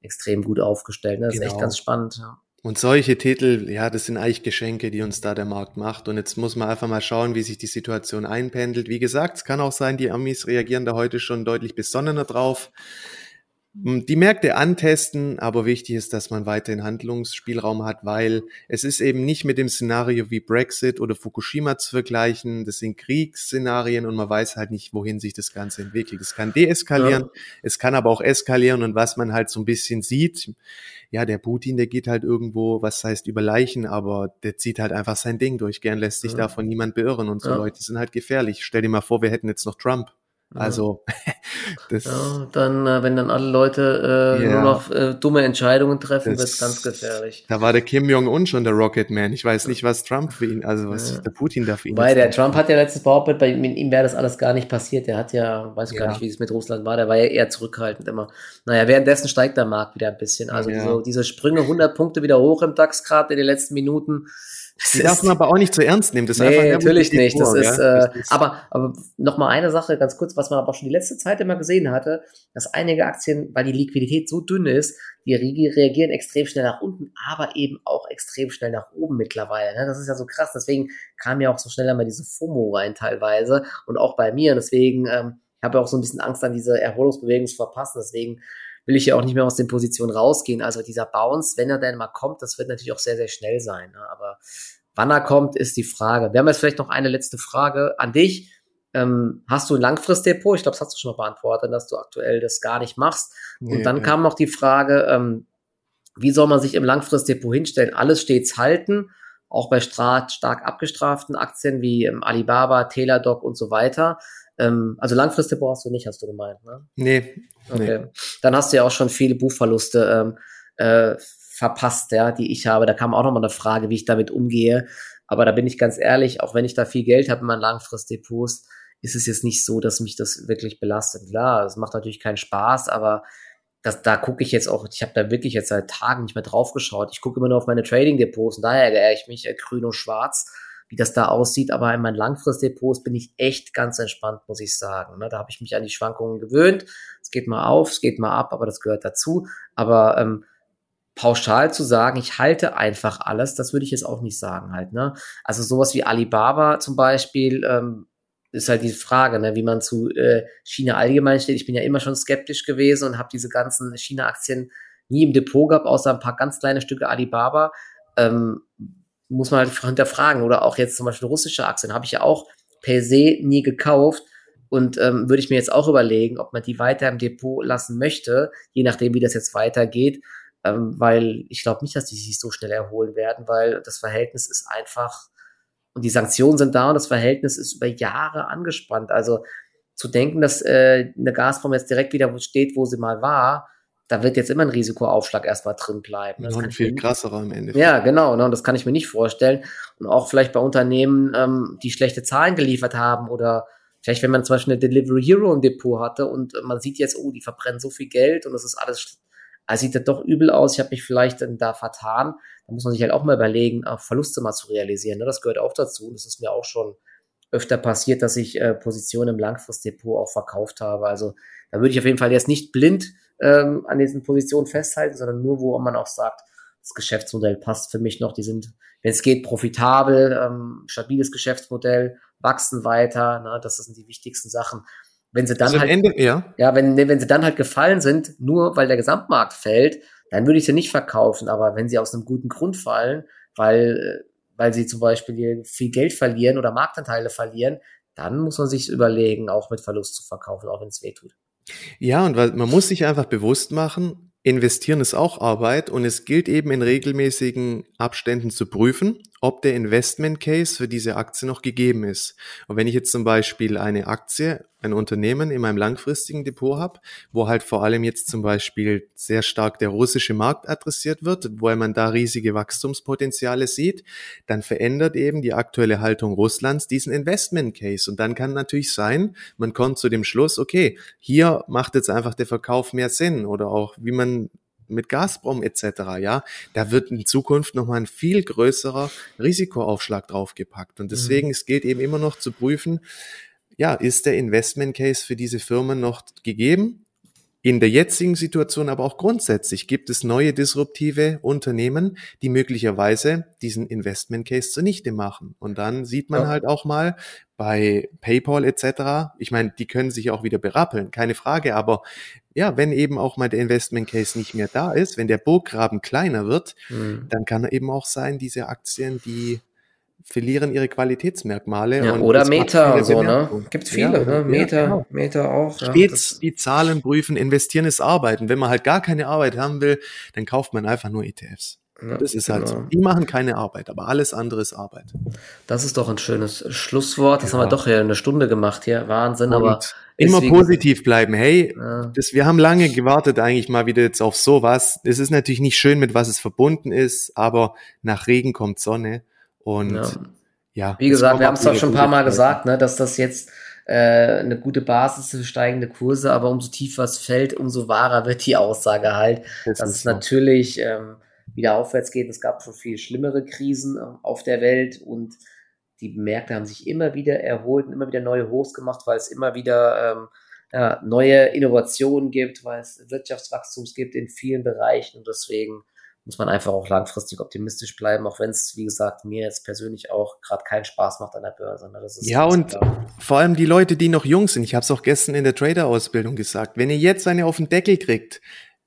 extrem gut aufgestellt. Ne? Das genau. ist echt genau. ganz spannend. Ja. Und solche Titel, ja, das sind eigentlich Geschenke, die uns da der Markt macht. Und jetzt muss man einfach mal schauen, wie sich die Situation einpendelt. Wie gesagt, es kann auch sein, die Amis reagieren da heute schon deutlich besonnener drauf. Hm, die Märkte antesten, aber wichtig ist, dass man weiterhin Handlungsspielraum hat, weil es ist eben nicht mit dem Szenario wie Brexit oder Fukushima zu vergleichen. Das sind Kriegsszenarien und man weiß halt nicht, wohin sich das Ganze entwickelt. Es kann deeskalieren, ja. es kann aber auch eskalieren und was man halt so ein bisschen sieht, ja, der Putin, der geht halt irgendwo, was heißt über Leichen, aber der zieht halt einfach sein Ding durch. Gern lässt sich ja. davon niemand beirren und so ja. Leute sind halt gefährlich. Stell dir mal vor, wir hätten jetzt noch Trump. Also [LAUGHS] das ja, dann, äh, wenn dann alle Leute äh, ja. nur noch äh, dumme Entscheidungen treffen, wird es ganz gefährlich. Da war der Kim Jong-un schon der Rocket Man. Ich weiß nicht, was Trump für ihn, also was ja. der Putin da für ihn Weil der Trump hat ja letztens behauptet, bei ihm wäre das alles gar nicht passiert. Der hat ja, weiß gar nicht, wie es mit Russland war, der war ja eher zurückhaltend immer. Naja, währenddessen steigt der Markt wieder ein bisschen. Also diese, diese Sprünge 100 Punkte wieder hoch im DAX gerade in den letzten Minuten die darf man aber auch nicht zu ernst nehmen. Das ist nee, einfach natürlich nicht. Pur, das ist, ja? äh, aber, aber noch mal eine Sache ganz kurz, was man aber schon die letzte Zeit immer gesehen hatte, dass einige Aktien, weil die Liquidität so dünn ist, die reagieren extrem schnell nach unten, aber eben auch extrem schnell nach oben mittlerweile. Ne? Das ist ja so krass. Deswegen kam ja auch so schnell einmal diese FOMO rein teilweise und auch bei mir. Und deswegen ähm, habe ich auch so ein bisschen Angst an diese Erholungsbewegung zu verpassen. Deswegen will ich ja auch nicht mehr aus den Positionen rausgehen. Also dieser Bounce, wenn er denn mal kommt, das wird natürlich auch sehr, sehr schnell sein. Ne? Aber wann er kommt, ist die Frage. Wir haben jetzt vielleicht noch eine letzte Frage an dich. Ähm, hast du ein Langfristdepot? Ich glaube, das hast du schon mal beantwortet, dass du aktuell das gar nicht machst. Nee, Und dann nee. kam noch die Frage, ähm, wie soll man sich im Langfristdepot hinstellen? Alles stets halten, auch bei stark abgestraften Aktien wie ähm, Alibaba, Teladoc und so weiter. Ähm, also Langfristdepot hast du nicht, hast du gemeint, ne? Nee. Okay. Nee. Dann hast du ja auch schon viele Buchverluste ähm, äh, verpasst, ja, die ich habe. Da kam auch nochmal eine Frage, wie ich damit umgehe. Aber da bin ich ganz ehrlich, auch wenn ich da viel Geld habe in meinen Langfristdepots, ist es jetzt nicht so, dass mich das wirklich belastet. Klar, es macht natürlich keinen Spaß, aber das, da gucke ich jetzt auch, ich habe da wirklich jetzt seit Tagen nicht mehr drauf geschaut. Ich gucke immer nur auf meine Trading-Depots und daher ärgere ich mich, äh, grün und schwarz wie das da aussieht. Aber in meinen Langfristdepots bin ich echt ganz entspannt, muss ich sagen. Ne? Da habe ich mich an die Schwankungen gewöhnt. Es geht mal auf, es geht mal ab, aber das gehört dazu. Aber ähm, pauschal zu sagen, ich halte einfach alles, das würde ich jetzt auch nicht sagen halt. Ne? Also sowas wie Alibaba zum Beispiel ähm, ist halt die Frage, ne, wie man zu äh, China allgemein steht. Ich bin ja immer schon skeptisch gewesen und habe diese ganzen China-Aktien nie im Depot gehabt, außer ein paar ganz kleine Stücke Alibaba. Ähm, muss man halt hinterfragen. Oder auch jetzt zum Beispiel russische Aktien habe ich ja auch per se nie gekauft. Und ähm, würde ich mir jetzt auch überlegen, ob man die weiter im Depot lassen möchte, je nachdem, wie das jetzt weitergeht. Ähm, weil ich glaube nicht, dass die sich so schnell erholen werden, weil das Verhältnis ist einfach, und die Sanktionen sind da und das Verhältnis ist über Jahre angespannt. Also zu denken, dass äh, eine Gazprom jetzt direkt wieder steht, wo sie mal war, da wird jetzt immer ein Risikoaufschlag erstmal drin bleiben. Das Noch ein viel krasserer am Ende. Ja, genau, ne, und das kann ich mir nicht vorstellen. Und auch vielleicht bei Unternehmen, ähm, die schlechte Zahlen geliefert haben oder vielleicht, wenn man zum Beispiel eine Delivery Hero im Depot hatte und man sieht jetzt, oh, die verbrennen so viel Geld und das ist alles, also sieht das doch übel aus, ich habe mich vielleicht dann da vertan. Da muss man sich halt auch mal überlegen, auch Verluste mal zu realisieren. Ne? Das gehört auch dazu. Das ist mir auch schon öfter passiert, dass ich äh, Positionen im Langfristdepot auch verkauft habe. Also da würde ich auf jeden Fall jetzt nicht blind ähm, an diesen Positionen festhalten, sondern nur, wo man auch sagt, das Geschäftsmodell passt für mich noch. Die sind, wenn es geht, profitabel, ähm, stabiles Geschäftsmodell, wachsen weiter. Ne, das sind die wichtigsten Sachen. Wenn sie dann also halt, Ende, ja, ja wenn, wenn sie dann halt gefallen sind, nur weil der Gesamtmarkt fällt, dann würde ich sie nicht verkaufen. Aber wenn sie aus einem guten Grund fallen, weil, weil sie zum Beispiel viel Geld verlieren oder Marktanteile verlieren, dann muss man sich überlegen, auch mit Verlust zu verkaufen, auch wenn es weh tut. Ja, und man muss sich einfach bewusst machen, investieren ist auch Arbeit und es gilt eben in regelmäßigen Abständen zu prüfen, ob der Investment Case für diese Aktie noch gegeben ist. Und wenn ich jetzt zum Beispiel eine Aktie, ein Unternehmen in meinem langfristigen Depot habe, wo halt vor allem jetzt zum Beispiel sehr stark der russische Markt adressiert wird, wo man da riesige Wachstumspotenziale sieht, dann verändert eben die aktuelle Haltung Russlands diesen Investment Case. Und dann kann natürlich sein, man kommt zu dem Schluss, okay, hier macht jetzt einfach der Verkauf mehr Sinn oder auch wie man mit Gazprom etc., ja, da wird in Zukunft nochmal ein viel größerer Risikoaufschlag draufgepackt. Und deswegen, mhm. es gilt eben immer noch zu prüfen, ja, ist der Investment Case für diese Firmen noch gegeben? In der jetzigen Situation aber auch grundsätzlich gibt es neue disruptive Unternehmen, die möglicherweise diesen Investment Case zunichte machen. Und dann sieht man ja. halt auch mal bei PayPal etc. Ich meine, die können sich auch wieder berappeln, keine Frage. Aber ja, wenn eben auch mal der Investment Case nicht mehr da ist, wenn der Burggraben kleiner wird, mhm. dann kann eben auch sein, diese Aktien, die verlieren ihre Qualitätsmerkmale. Ja, oder Meta so, ne? Gibt viele, ja, ne? Meta, ja, genau. Meta auch. Stets die Zahlen prüfen, investieren ist Arbeiten. Wenn man halt gar keine Arbeit haben will, dann kauft man einfach nur ETFs. Das ist genau. halt so. Genau. Die machen keine Arbeit, aber alles andere ist Arbeit. Das ist doch ein schönes Schlusswort. Das haben wir doch ja eine Stunde gemacht hier. Wahnsinn, Und aber. Immer positiv bleiben. Hey, das, wir haben lange gewartet eigentlich mal wieder jetzt auf sowas. Es ist natürlich nicht schön, mit was es verbunden ist, aber nach Regen kommt Sonne. Und ja, ja wie gesagt, wir haben es doch schon ein paar Mal gesagt, ne, dass das jetzt äh, eine gute Basis für steigende Kurse, aber umso tiefer es fällt, umso wahrer wird die Aussage halt, das dass es so. natürlich ähm, wieder aufwärts geht. Es gab schon viel schlimmere Krisen äh, auf der Welt und die Märkte haben sich immer wieder erholt und immer wieder neue Hochs gemacht, weil es immer wieder ähm, ja, neue Innovationen gibt, weil es Wirtschaftswachstums gibt in vielen Bereichen und deswegen muss man einfach auch langfristig optimistisch bleiben, auch wenn es, wie gesagt, mir jetzt persönlich auch gerade keinen Spaß macht an der Börse. Ne? ja, und klar. vor allem die Leute, die noch jung sind, ich habe es auch gestern in der Trader-Ausbildung gesagt, wenn ihr jetzt eine auf den Deckel kriegt,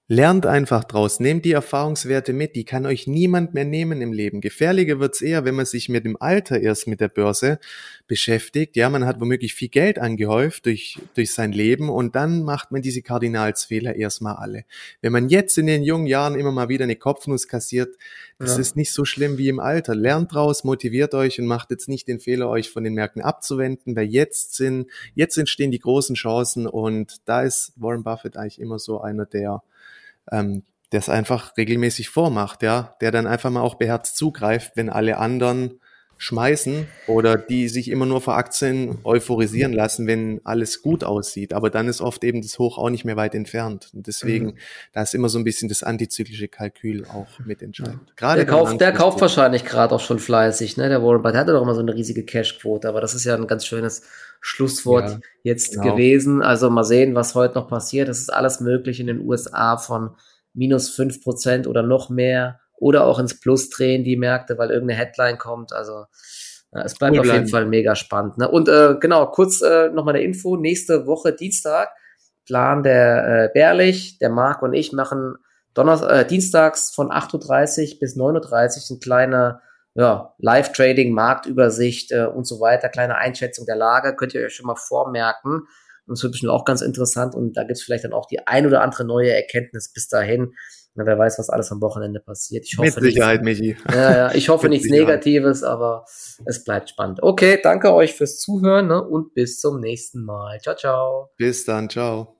Lernt einfach draus, nehmt die Erfahrungswerte mit, die kann euch niemand mehr nehmen im Leben. Gefährlicher wird's eher, wenn man sich mit dem Alter erst mit der Börse beschäftigt. Ja, man hat womöglich viel Geld angehäuft durch, durch sein Leben und dann macht man diese Kardinalsfehler erstmal alle. Wenn man jetzt in den jungen Jahren immer mal wieder eine Kopfnuss kassiert, das ja. ist nicht so schlimm wie im Alter. Lernt draus, motiviert euch und macht jetzt nicht den Fehler, euch von den Märkten abzuwenden, weil jetzt sind, jetzt entstehen die großen Chancen und da ist Warren Buffett eigentlich immer so einer der ähm, der es einfach regelmäßig vormacht, ja, der dann einfach mal auch beherzt zugreift, wenn alle anderen schmeißen oder die sich immer nur vor Aktien euphorisieren lassen, wenn alles gut aussieht. Aber dann ist oft eben das Hoch auch nicht mehr weit entfernt. Und deswegen, mhm. da ist immer so ein bisschen das antizyklische Kalkül auch mit entscheidend. Gerade der kauft, der kauft wahrscheinlich gerade auch schon fleißig, ne? Der Warren Buffett hatte doch immer so eine riesige Cashquote, aber das ist ja ein ganz schönes Schlusswort ja, jetzt genau. gewesen. Also mal sehen, was heute noch passiert. Es ist alles möglich in den USA von minus fünf Prozent oder noch mehr oder auch ins Plus drehen, die Märkte, weil irgendeine Headline kommt. Also ja, es bleibt cool auf jeden Fall mega spannend. Ne? Und äh, genau, kurz äh, nochmal eine Info. Nächste Woche Dienstag, Plan der äh, Bärlich, der Marc und ich machen Donnerstag, äh, dienstags von 8.30 Uhr bis 9.30 Uhr ein kleiner ja, Live-Trading, Marktübersicht äh, und so weiter, kleine Einschätzung der Lage, könnt ihr euch schon mal vormerken. Und das wird bestimmt auch ganz interessant und da gibt es vielleicht dann auch die ein oder andere neue Erkenntnis bis dahin. Na, wer weiß, was alles am Wochenende passiert. Ich hoffe Mit Sicherheit, nichts, Michi. Ja, ja, ich hoffe nichts. Negatives, aber es bleibt spannend. Okay, danke euch fürs Zuhören ne, und bis zum nächsten Mal. Ciao, ciao. Bis dann, ciao.